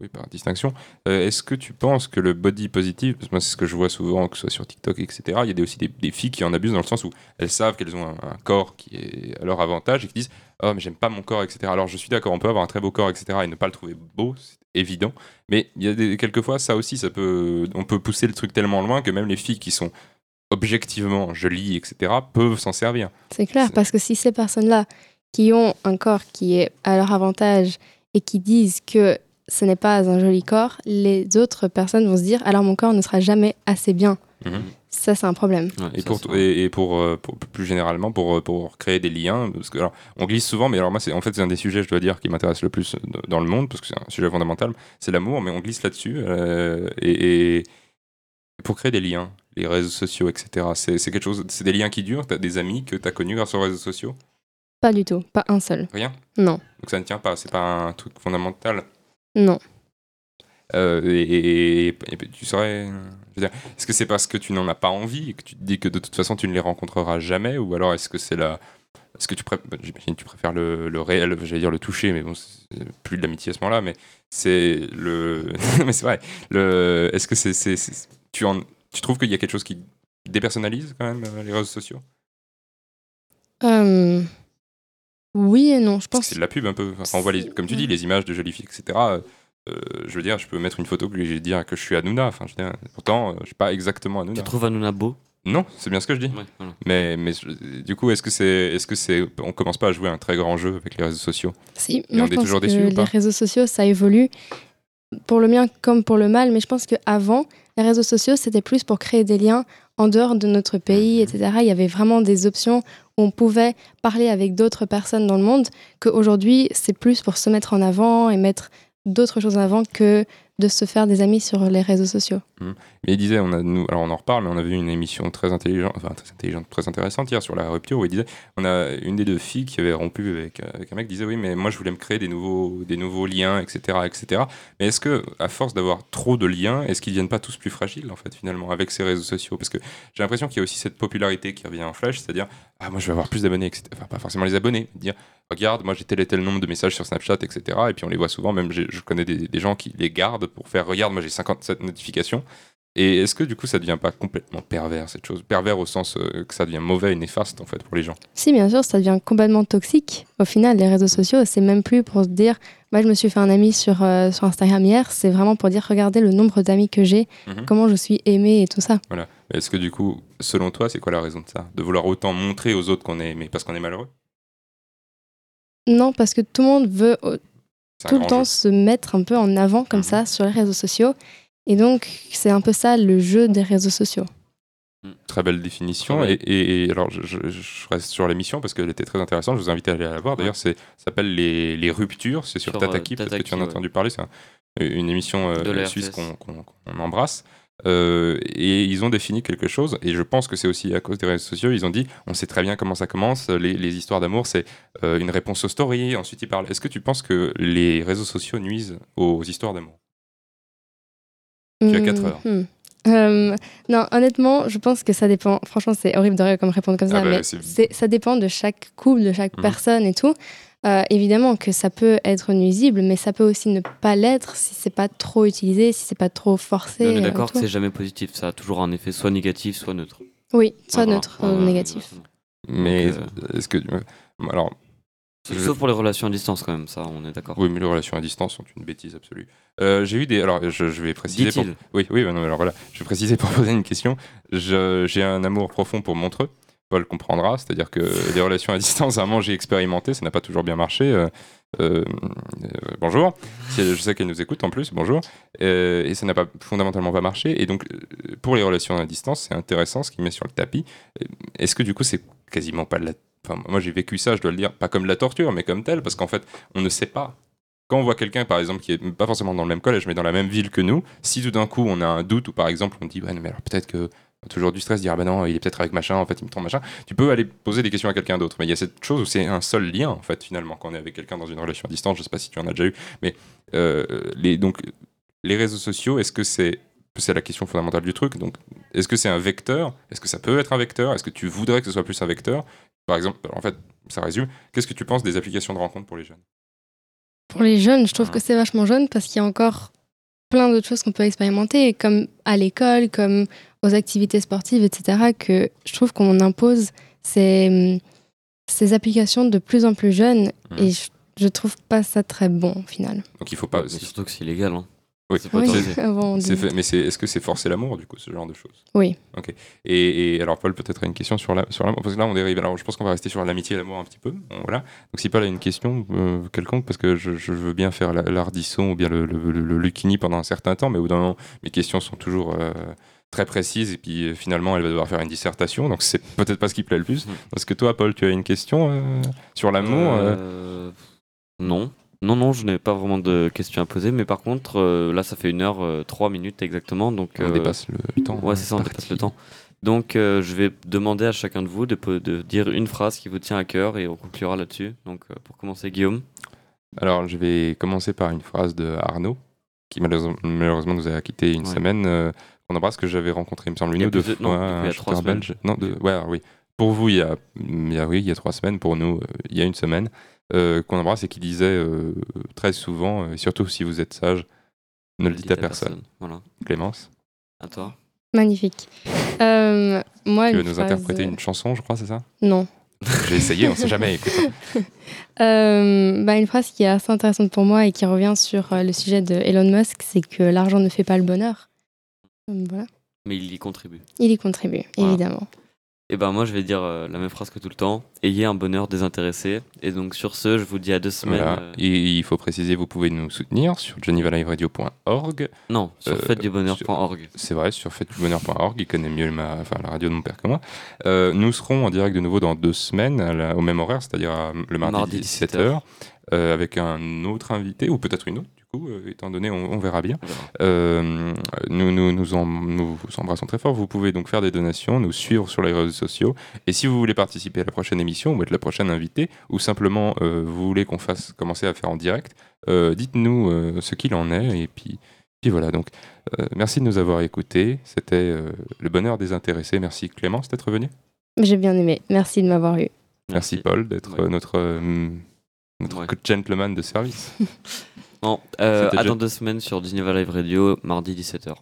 oui, par distinction, euh, est-ce que tu penses que le body positive, parce que moi, c'est ce que je vois souvent, que ce soit sur TikTok, etc., il y a des- aussi des, des filles qui en abusent dans le sens où elles savent qu'elles ont un, un corps qui est à leur avantage et qui disent Oh, mais j'aime pas mon corps, etc. Alors, je suis d'accord, on peut avoir un très beau corps, etc., et ne pas le trouver beau, c'est évident, mais il y a des, quelquefois, ça aussi, ça peut, on peut pousser le truc tellement loin que même les filles qui sont objectivement jolies, etc., peuvent s'en servir. C'est clair, parce que si ces personnes-là qui ont un corps qui est à leur avantage et qui disent que ce n'est pas un joli corps, les autres personnes vont se dire alors mon corps ne sera jamais assez bien. Mhm. Ça, c'est un problème. Ouais, Et ça, pour, c'est- et, et pour, euh, pour- plus généralement, pour, euh, pour créer des liens, parce que alors, on glisse souvent, mais alors moi, c'est, en fait, c'est un des sujets, je dois dire, qui m'intéresse le plus dans le monde, parce que c'est un sujet fondamental, c'est l'amour, mais on glisse là-dessus. euh, et, et pour créer des liens, les réseaux sociaux, etc., c'est, c'est quelque chose, c'est des liens qui durent, tu as des amis que tu as connus grâce aux réseaux sociaux, Pas du tout, pas un seul. rien? Non, Donc ça ne tient pas, c'est pas un truc fondamental? Non. Euh, et, et- et- et tu saurais. dire, est-ce que c'est parce que tu n'en as pas envie et que tu te dis que de toute façon tu ne les rencontreras jamais Ou alors est-ce que c'est la. Est-ce que tu, pré- bah, j'imagine tu préfères le, le réel, j'allais dire le toucher, mais bon, c'est plus de l'amitié à ce moment-là, mais c'est le. mais c'est vrai. Le... Est-ce que c'est. c'est- c'est- Tu, en... tu trouves qu'il y a quelque chose qui dépersonnalise quand même euh, les réseaux sociaux? Euh, Oui et non, je pense. c'est de la pub un peu. Enfin, on voit les, comme tu dis, les images de jolies filles, etc. euh, je veux dire, je peux mettre une photo puis dire que je suis Hanouna. Enfin, je veux dire, pourtant, euh, je suis pas exactement Hanouna. Tu trouves Hanouna beau? Non, c'est bien ce que je dis. Ouais, voilà. Mais, mais du coup, est-ce que c'est, est-ce que c'est, on commence pas à jouer un très grand jeu avec les réseaux sociaux? Si, Et moi on je est pense toujours que déçus ou les réseaux sociaux, ça évolue pour le bien comme pour le mal, mais je pense qu'avant, les réseaux sociaux, c'était plus pour créer des liens en dehors de notre pays, Mhm. etc. Il y avait vraiment des options on pouvait parler avec d'autres personnes dans le monde, qu'aujourd'hui, c'est plus pour se mettre en avant et mettre d'autres choses en avant que de se faire des amis sur les réseaux sociaux. Mais il disait, on a, nous, alors on en reparle, mais on a vu une émission très intelligente, très intéressante hier sur la rupture où il disait, on a une des deux filles qui avait rompu avec, euh, un mec disait oui, mais moi je voulais me créer des nouveaux, liens, etc., etc. Mais est-ce que à force d'avoir trop de liens, est-ce qu'ils deviennent pas tous plus fragiles en fait finalement avec ces réseaux sociaux? Parce que j'ai l'impression qu'il y a aussi cette popularité qui revient en flèche, c'est-à-dire ah moi je vais avoir plus d'abonnés, etc. Enfin pas forcément les abonnés, dire regarde moi j'ai tel et tel nombre de messages sur Snapchat, etc. Et puis on les voit souvent, même je connais des gens qui les gardent pour faire regarde moi j'ai 57 notifications. Et est-ce que du coup ça devient pas complètement pervers cette chose? Pervers au sens euh, que ça devient mauvais et néfaste en fait pour les gens. Si, bien sûr, ça devient complètement toxique. Au final, les réseaux sociaux, c'est même plus pour se dire, moi je me suis fait un ami sur, euh, sur Instagram hier, c'est vraiment pour dire, regardez le nombre d'amis que j'ai, Mhm. comment je suis aimée et tout ça. Voilà. Est-ce que du coup, selon toi, c'est quoi la raison de ça? De vouloir autant montrer aux autres qu'on est aimé parce qu'on est malheureux? Non, parce que tout le monde veut tout le temps jeu. se mettre un peu en avant comme Mhm. ça sur les réseaux sociaux. Et donc, c'est un peu ça le jeu des réseaux sociaux. Très belle définition. Et, et- et alors, je, je- je reste sur l'émission parce qu'elle était très intéressante. Je vous invite à aller la voir. D'ailleurs, c'est ça s'appelle les, les ruptures. C'est sur, Sur, Tataki. euh, Peut-être que tu en as Tataki, ouais. entendu parler. C'est un- une émission euh, De la suisse qu'on embrasse. Euh, et ils ont défini quelque chose. Et je pense que c'est aussi à cause des réseaux sociaux. Ils ont dit on sait très bien comment ça commence. Les, les histoires d'amour, c'est euh, une réponse aux stories. Ensuite, ils parlent. Est-ce que tu penses que les réseaux sociaux nuisent aux histoires d'amour? Tu as quatre Mhm. heures. Euh, non, honnêtement, je pense que ça dépend. Franchement, c'est horrible de comme répondre comme ça, Ah bah, mais ça dépend de chaque couple, de chaque Mhm. personne et tout. Euh, évidemment que ça peut être nuisible, mais ça peut aussi ne pas l'être si c'est pas trop utilisé, si c'est pas trop forcé. On est euh, d'accord tout. que c'est jamais positif. Ça a toujours un effet soit négatif, soit neutre. Oui, soit Voilà. neutre, Voilà, ou négatif. Mais est-ce que. euh, Alors, Je- Sauf pour les relations à distance, quand même, ça, on est d'accord. oui, mais les relations à distance sont une bêtise absolue. Euh, J'ai eu des. Alors, je, je vais préciser. pour-. Oui, oui, bah non, alors voilà, je vais préciser pour poser une question. Je- J'ai un amour profond pour Montreux. Paul comprendra, c'est-à-dire que les relations à distance, vraiment, j'ai expérimenté, ça n'a pas toujours bien marché. euh, euh, bonjour, je sais qu'elle nous écoute en plus, bonjour. Euh, et ça n'a pas fondamentalement pas marché. Et donc, pour les relations à distance, c'est intéressant ce qu'il met sur le tapis. Est-ce que du coup, c'est quasiment pas de la. Enfin, moi, j'ai vécu ça, je dois le dire, pas comme de la torture, mais comme tel, parce qu'en fait, on ne sait pas quand on voit quelqu'un, par exemple, qui est pas forcément dans le même collège, mais dans la même ville que nous, si tout d'un coup on a un doute ou par exemple on dit, ouais, mais alors peut-être que toujours du stress, dire, ah ben non, il est peut-être avec machin, en fait, il me trompe machin, tu peux aller poser des questions à quelqu'un d'autre. Mais il y a cette chose où c'est un seul lien, en fait, finalement, quand on est avec quelqu'un dans une relation à distance, je sais pas si tu en as déjà eu, mais euh, les, donc, les réseaux sociaux, est-ce que c'est. C'est la question fondamentale du truc? Donc, est-ce que c'est un vecteur? Est-ce que ça peut être un vecteur? Est-ce que tu voudrais que ce soit plus un vecteur? Par exemple, en fait, ça résume. Qu'est-ce que tu penses des applications de rencontre pour les jeunes? Pour les jeunes, je trouve Mhm. que c'est vachement jeune parce qu'il y a encore plein d'autres choses qu'on peut expérimenter, comme à l'école, comme aux activités sportives, etc., que je trouve qu'on impose ces, ces applications de plus en plus jeunes Mhm. et je, je trouve pas ça très bon au final. Donc, il faut pas. Mais surtout que c'est illégal. Hein. Oui, c'est pas Oui, autorisé. fait- mais c'est, est-ce que c'est forcer l'amour, du coup, ce genre de choses? Oui. Ok. Et, et alors, Paul, peut-être a une question sur, la, sur l'amour, parce que là, on dérive. Alors, je pense qu'on va rester sur l'amitié et l'amour un petit peu. Bon, voilà. Donc, si Paul a une question euh, quelconque, parce que je, je veux bien faire la- l'ardisson ou bien le, le, le- le lucchini pendant un certain temps, mais au bout d'un moment, mes questions sont toujours euh, très précises, et puis euh, finalement, elle va devoir faire une dissertation, donc c'est peut-être pas ce qui plaît le plus. Mhm. Est-ce que toi, Paul, tu as une question euh, sur l'amour euh Non. Non, non, je n'ai pas vraiment de questions à poser, mais par contre, euh, là, ça fait une heure, trois minutes exactement. Donc, On dépasse le temps. Ouais, c'est ça, on dépasse le temps. Donc, je vais demander à chacun de vous de, de dire une phrase qui vous tient à cœur et on conclura là-dessus. Donc, pour commencer, Guillaume. Alors, je vais commencer par une phrase de Arnaud, qui malheureusement, malheureusement nous a quitté une Ouais. semaine. euh, on embrasse que j'avais rencontré, il me semble, une ou deux de- fois. non, du coup, il y a un trois semaines. belge. Non, de- ouais, oui. Pour vous, il y, a, il y a- oui, il y a trois semaines. Pour nous, euh, il y a une semaine. euh, qu'on embrasse et qui disait euh, très souvent, euh, surtout si vous êtes sage, ne le dites à personne. Voilà. Clémence, À toi. Magnifique. Euh, moi, tu veux nous phrase- interpréter une chanson, je crois, c'est ça? Non. J'ai essayé, on sait jamais. écoute. Euh, bah, une phrase qui est assez intéressante pour moi et qui revient sur euh, le sujet de Elon Musk, c'est que l'argent ne fait pas le bonheur. Voilà. Mais il y contribue. Il y contribue, Voilà. évidemment. Et ben moi je vais dire euh, la même phrase que tout le temps. Ayez un bonheur désintéressé. Et donc sur ce, je vous dis à deux semaines. Voilà. euh, Et il faut préciser, vous pouvez nous soutenir sur genevaliveradio.org. Non, sur Euh, fêtedubonheur.org. C'est vrai, sur fêtedubonheur.org, il connaît mieux ma, enfin, la radio de mon père que moi. Euh, nous serons en direct de nouveau dans deux semaines, la- au même horaire, c'est-à-dire le mardi, Mardi 17h, euh, avec un autre invité, ou peut-être une autre, coup, euh, étant donné, on, on verra bien. Euh, nous, nous, nous, en- nous vous embrassons très fort. Vous pouvez donc faire des donations, nous suivre sur les réseaux sociaux. Et si vous voulez participer à la prochaine émission ou être la prochaine invitée, ou simplement euh, vous voulez qu'on fasse commencer à faire en direct, euh, dites-nous euh, ce qu'il en est. Et puis, puis voilà. Donc, euh, merci de nous avoir écoutés. C'était euh, le bonheur des intéressés. Merci Clémence d'être venu. J'ai bien aimé. Merci de m'avoir eu. Merci, Paul d'être Ouais. notre, euh, notre Ouais. gentleman de service. Bon, euh, dans deux semaines sur Geneva Live Radio, mardi 17h.